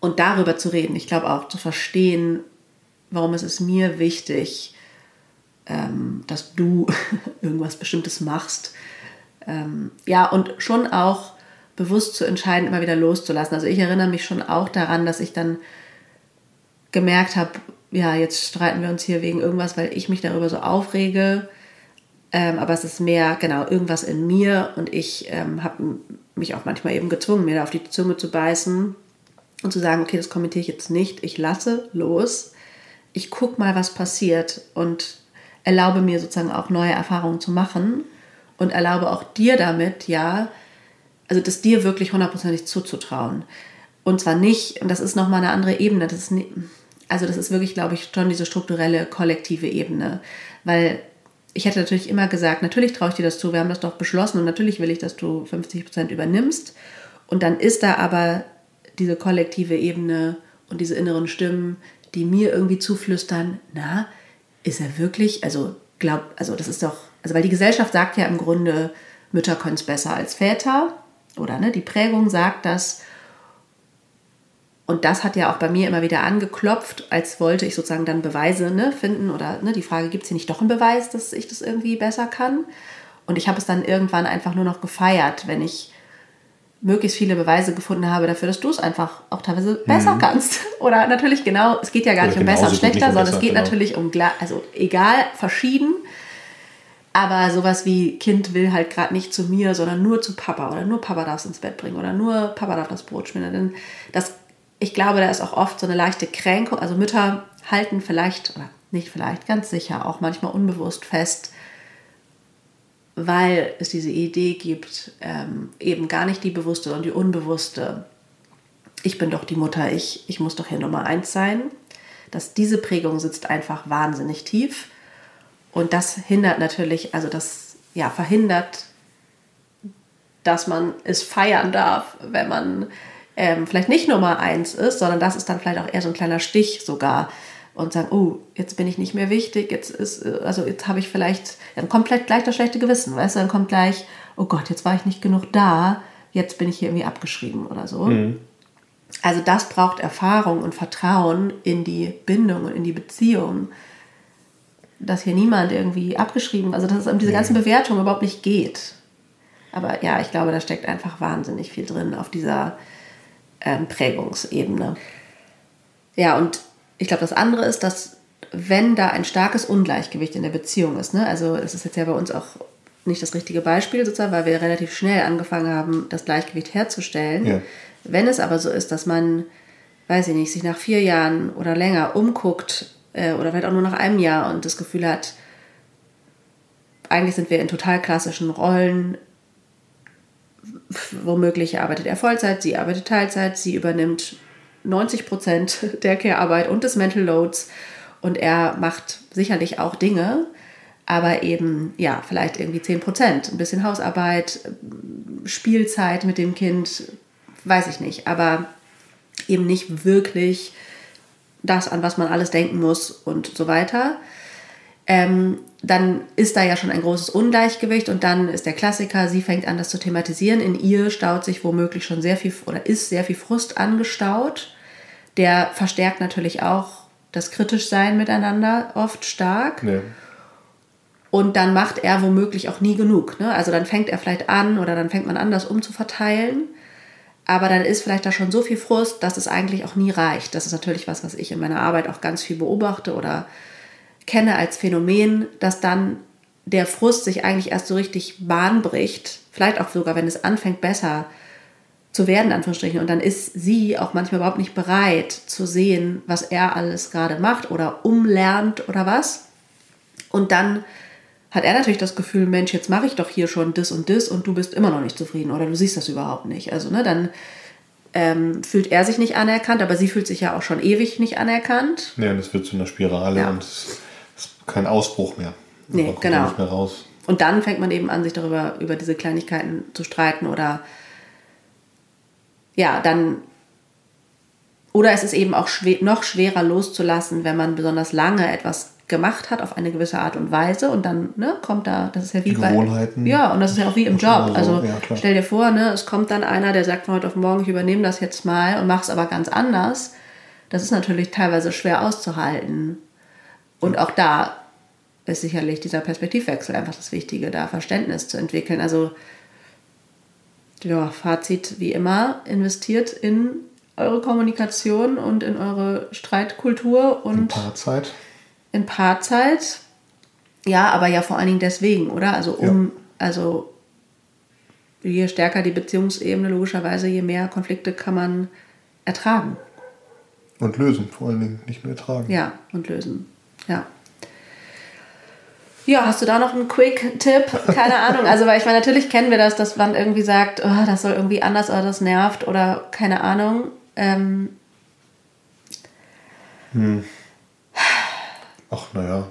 und darüber zu reden, ich glaube auch zu verstehen, warum ist es mir wichtig, ähm, dass du [laughs] irgendwas Bestimmtes machst. Ähm, ja, und schon auch bewusst zu entscheiden, immer wieder loszulassen. Also ich erinnere mich schon auch daran, dass ich dann gemerkt habe, ja, jetzt streiten wir uns hier wegen irgendwas, weil ich mich darüber so aufrege. Ähm, aber es ist mehr, genau, irgendwas in mir und ich ähm, habe mich auch manchmal eben gezwungen, mir da auf die Zunge zu beißen und zu sagen, okay, das kommentiere ich jetzt nicht, ich lasse los, ich gucke mal, was passiert und erlaube mir sozusagen auch neue Erfahrungen zu machen und erlaube auch dir damit, ja, also das dir wirklich hundertprozentig zuzutrauen. Und zwar nicht, und das ist nochmal eine andere Ebene, das ist nicht, also das ist wirklich, glaube ich, schon diese strukturelle, kollektive Ebene. Weil ich hätte natürlich immer gesagt, natürlich traue ich dir das zu, wir haben das doch beschlossen und natürlich will ich, dass du 50 Prozent übernimmst. Und dann ist da aber diese kollektive Ebene und diese inneren Stimmen, die mir irgendwie zuflüstern, na, ist er wirklich, also glaub, also das ist doch, also weil die Gesellschaft sagt ja im Grunde, Mütter können es besser als Väter, oder ne, die Prägung sagt das. Und das hat ja auch bei mir immer wieder angeklopft, als wollte ich sozusagen dann Beweise ne, finden oder ne, die Frage, gibt es hier nicht doch einen Beweis, dass ich das irgendwie besser kann? Und ich habe es dann irgendwann einfach nur noch gefeiert, wenn ich möglichst viele Beweise gefunden habe dafür, dass du es einfach auch teilweise besser mhm. kannst. [laughs] Oder natürlich genau, es geht ja gar Oder nicht um besser und schlechter, sondern besser, es geht genau. natürlich um, also egal, verschieden. Aber sowas wie Kind will halt gerade nicht zu mir, sondern nur zu Papa oder nur Papa darf es ins Bett bringen oder nur Papa darf das Brot schmieren. Denn das, ich glaube, da ist auch oft so eine leichte Kränkung. Also Mütter halten vielleicht, oder nicht vielleicht, ganz sicher auch manchmal unbewusst fest, weil es diese Idee gibt, ähm, eben gar nicht die bewusste, sondern die unbewusste. Ich bin doch die Mutter, ich, ich muss doch hier Nummer eins sein. Dass diese Prägung sitzt einfach wahnsinnig tief. Und das hindert natürlich, also das ja, verhindert, dass man es feiern darf, wenn man ähm, vielleicht nicht Nummer eins ist, sondern das ist dann vielleicht auch eher so ein kleiner Stich sogar und sagen, oh, jetzt bin ich nicht mehr wichtig, jetzt ist, also jetzt habe ich vielleicht, dann kommt gleich, gleich das schlechte Gewissen, weißt du, dann kommt gleich, oh Gott, jetzt war ich nicht genug da, jetzt bin ich hier irgendwie abgeschrieben oder so. Mhm. Also das braucht Erfahrung und Vertrauen in die Bindung und in die Beziehung, dass hier niemand irgendwie abgeschrieben, also dass es um diese ganzen Bewertungen überhaupt nicht geht. Aber ja, ich glaube, da steckt einfach wahnsinnig viel drin auf dieser ähm, Prägungsebene. Ja, und ich glaube, das andere ist, dass wenn da ein starkes Ungleichgewicht in der Beziehung ist, ne, also es ist jetzt ja bei uns auch nicht das richtige Beispiel sozusagen, weil wir relativ schnell angefangen haben, das Gleichgewicht herzustellen. Ja. Wenn es aber so ist, dass man, weiß ich nicht, sich nach vier Jahren oder länger umguckt äh, oder vielleicht auch nur nach einem Jahr und das Gefühl hat, eigentlich sind wir in total klassischen Rollen, womöglich arbeitet er Vollzeit, sie arbeitet Teilzeit, sie übernimmt 90 Prozent der Care-Arbeit und des Mental Loads. Und er macht sicherlich auch Dinge, aber eben, ja, vielleicht irgendwie 10 Prozent. Ein bisschen Hausarbeit, Spielzeit mit dem Kind, weiß ich nicht. Aber eben nicht wirklich das, an was man alles denken muss und so weiter. Ähm, dann ist da ja schon ein großes Ungleichgewicht und dann ist der Klassiker, sie fängt an, das zu thematisieren. In ihr staut sich womöglich schon sehr viel oder ist sehr viel Frust angestaut. Der verstärkt natürlich auch das Kritischsein miteinander oft stark. Ja. Und dann macht er womöglich auch nie genug. Ne? Also dann fängt er vielleicht an oder dann fängt man an, das umzuverteilen. Aber dann ist vielleicht da schon so viel Frust, dass es eigentlich auch nie reicht. Das ist natürlich was, was ich in meiner Arbeit auch ganz viel beobachte oder kenne als Phänomen, dass dann der Frust sich eigentlich erst so richtig Bahn bricht. Vielleicht auch sogar, wenn es anfängt, besser zu werden, Anführungsstrichen. Und dann ist sie auch manchmal überhaupt nicht bereit zu sehen, was er alles gerade macht oder umlernt oder was. Und dann hat er natürlich das Gefühl, Mensch, jetzt mache ich doch hier schon das und das und du bist immer noch nicht zufrieden oder du siehst das überhaupt nicht. Also, ne, dann ähm, fühlt er sich nicht anerkannt, aber sie fühlt sich ja auch schon ewig nicht anerkannt. Ja, und es wird zu einer Spirale ja. und es ist kein Ausbruch mehr. Nee, genau. Nicht mehr raus. Und dann fängt man eben an, sich darüber über diese Kleinigkeiten zu streiten oder ja, dann oder es ist eben auch schwer, noch schwerer loszulassen, wenn man besonders lange etwas gemacht hat auf eine gewisse Art und Weise und dann ne, kommt da, das ist ja wie Die Gewohnheiten. Bei, ja, und das ist ja auch wie im Job. So. Also ja, stell dir vor, ne, es kommt dann einer, der sagt von heute auf morgen, ich übernehme das jetzt mal und mache es aber ganz anders. Das ist natürlich teilweise schwer auszuhalten. Und auch da ist sicherlich dieser Perspektivwechsel einfach das Wichtige, da Verständnis zu entwickeln. Also ja, Fazit wie immer, investiert in eure Kommunikation und in eure Streitkultur und in Paarzeit. In Paarzeit. Ja, aber ja vor allen Dingen deswegen, oder? Also um, ja. also je stärker die Beziehungsebene, logischerweise, je mehr Konflikte kann man ertragen. Und lösen, vor allen Dingen, nicht nur ertragen. Ja, und lösen. Ja. Ja, hast du da noch einen Quick-Tipp? Keine Ahnung. Also, weil ich meine, natürlich kennen wir das, dass man irgendwie sagt, oh, das soll irgendwie anders oder das nervt oder keine Ahnung. Ähm hm. Ach, naja.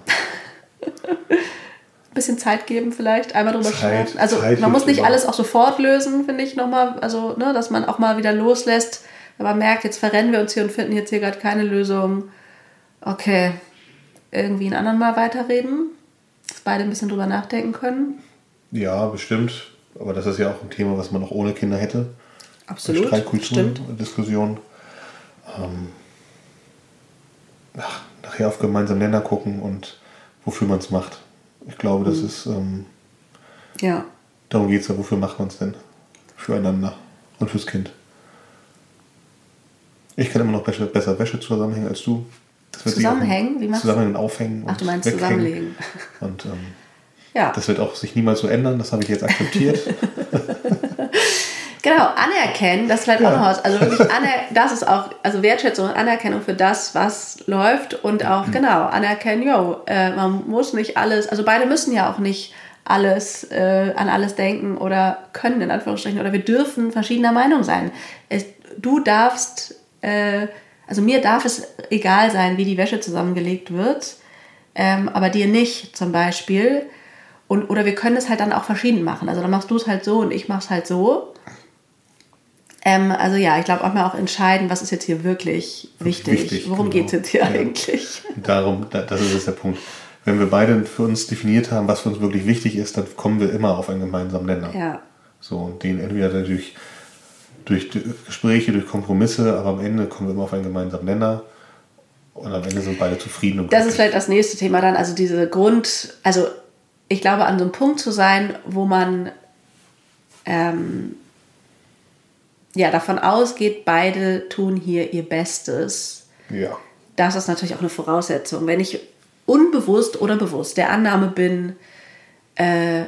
Ein [laughs] bisschen Zeit geben vielleicht, einmal drüber sprechen. Also Zeit man muss nicht immer. alles auch sofort lösen, finde ich nochmal. Also, ne, dass man auch mal wieder loslässt, wenn man merkt, jetzt verrennen wir uns hier und finden jetzt hier gerade keine Lösung. Okay, irgendwie einen anderen mal weiterreden dass beide ein bisschen drüber nachdenken können? Ja, bestimmt. Aber das ist ja auch ein Thema, was man auch ohne Kinder hätte. Absolut. Streitkultur, stimmt. Diskussion. Ähm, ach, nachher auf gemeinsamen Nenner gucken und wofür man es macht. Ich glaube, das mhm. ist. Ähm, ja. Darum geht es ja, wofür macht man es denn? Füreinander und fürs Kind. Ich kann immer noch besser, besser Wäsche zusammenhängen als du. Zusammenhängen? Wie Zusammenhängen, aufhängen. Ach, du meinst weghängen. zusammenlegen. Und ähm, [laughs] ja. das wird auch sich niemals so ändern, das habe ich jetzt akzeptiert. [laughs] genau, anerkennen, das ist vielleicht ja. auch noch was. Also wirklich, das ist auch, also Wertschätzung und Anerkennung für das, was läuft und auch, mhm. genau, anerkennen, yo, äh, man muss nicht alles, also beide müssen ja auch nicht alles, äh, an alles denken oder können, in Anführungsstrichen, oder wir dürfen verschiedener Meinung sein. Es, du darfst äh, also mir darf es egal sein, wie die Wäsche zusammengelegt wird, ähm, aber dir nicht zum Beispiel. Und, oder wir können es halt dann auch verschieden machen. Also dann machst du es halt so und ich mach's halt so. Ähm, also ja, ich glaube auch mal auch entscheiden, was ist jetzt hier wirklich wichtig. wichtig Worum genau. geht es jetzt hier ja. eigentlich? Darum, das ist jetzt der Punkt. Wenn wir beide für uns definiert haben, was für uns wirklich wichtig ist, dann kommen wir immer auf einen gemeinsamen Nenner. Ja. So, und den entweder natürlich durch Gespräche, durch Kompromisse, aber am Ende kommen wir immer auf einen gemeinsamen Nenner. Und am Ende sind beide zufrieden. Und das ist vielleicht das nächste Thema dann, also diese Grund, also ich glaube, an so einem Punkt zu sein, wo man ähm, ja davon ausgeht, beide tun hier ihr Bestes. Ja. Das ist natürlich auch eine Voraussetzung. Wenn ich unbewusst oder bewusst der Annahme bin, äh,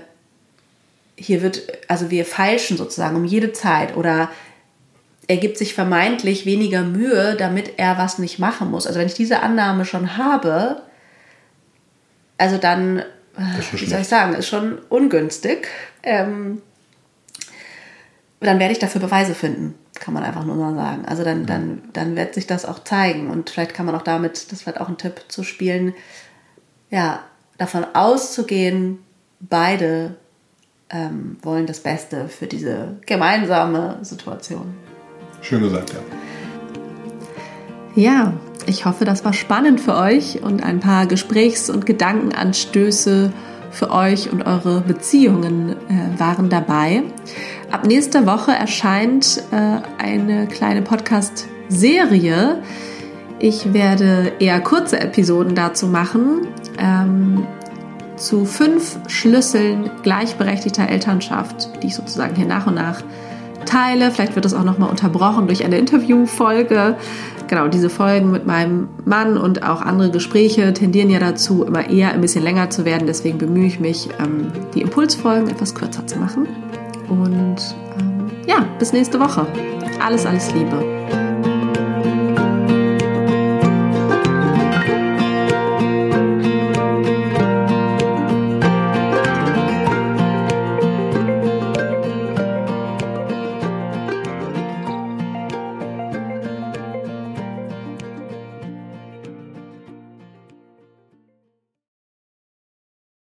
hier wird, also wir feilschen sozusagen um jede Zeit oder er gibt sich vermeintlich weniger Mühe, damit er was nicht machen muss. Also wenn ich diese Annahme schon habe, also dann, wie soll ich sagen, ist schon ungünstig. Ähm, dann werde ich dafür Beweise finden, kann man einfach nur mal sagen. Also dann, dann, dann wird sich das auch zeigen und vielleicht kann man auch damit, das wird auch ein Tipp zu spielen, ja, davon auszugehen, beide ähm, wollen das Beste für diese gemeinsame Situation. Schön gesagt, ja. Ja, ich hoffe, das war spannend für euch und ein paar Gesprächs- und Gedankenanstöße für euch und eure Beziehungen äh, waren dabei. Ab nächster Woche erscheint äh, eine kleine Podcast-Serie. Ich werde eher kurze Episoden dazu machen. Ähm, zu fünf Schlüsseln gleichberechtigter Elternschaft, die ich sozusagen hier nach und nach teile. Vielleicht wird es auch nochmal unterbrochen durch eine Interviewfolge. Genau, diese Folgen mit meinem Mann und auch andere Gespräche tendieren ja dazu, immer eher ein bisschen länger zu werden. Deswegen bemühe ich mich, ähm, die Impulsfolgen etwas kürzer zu machen. Und ähm, ja, bis nächste Woche. Alles, alles Liebe.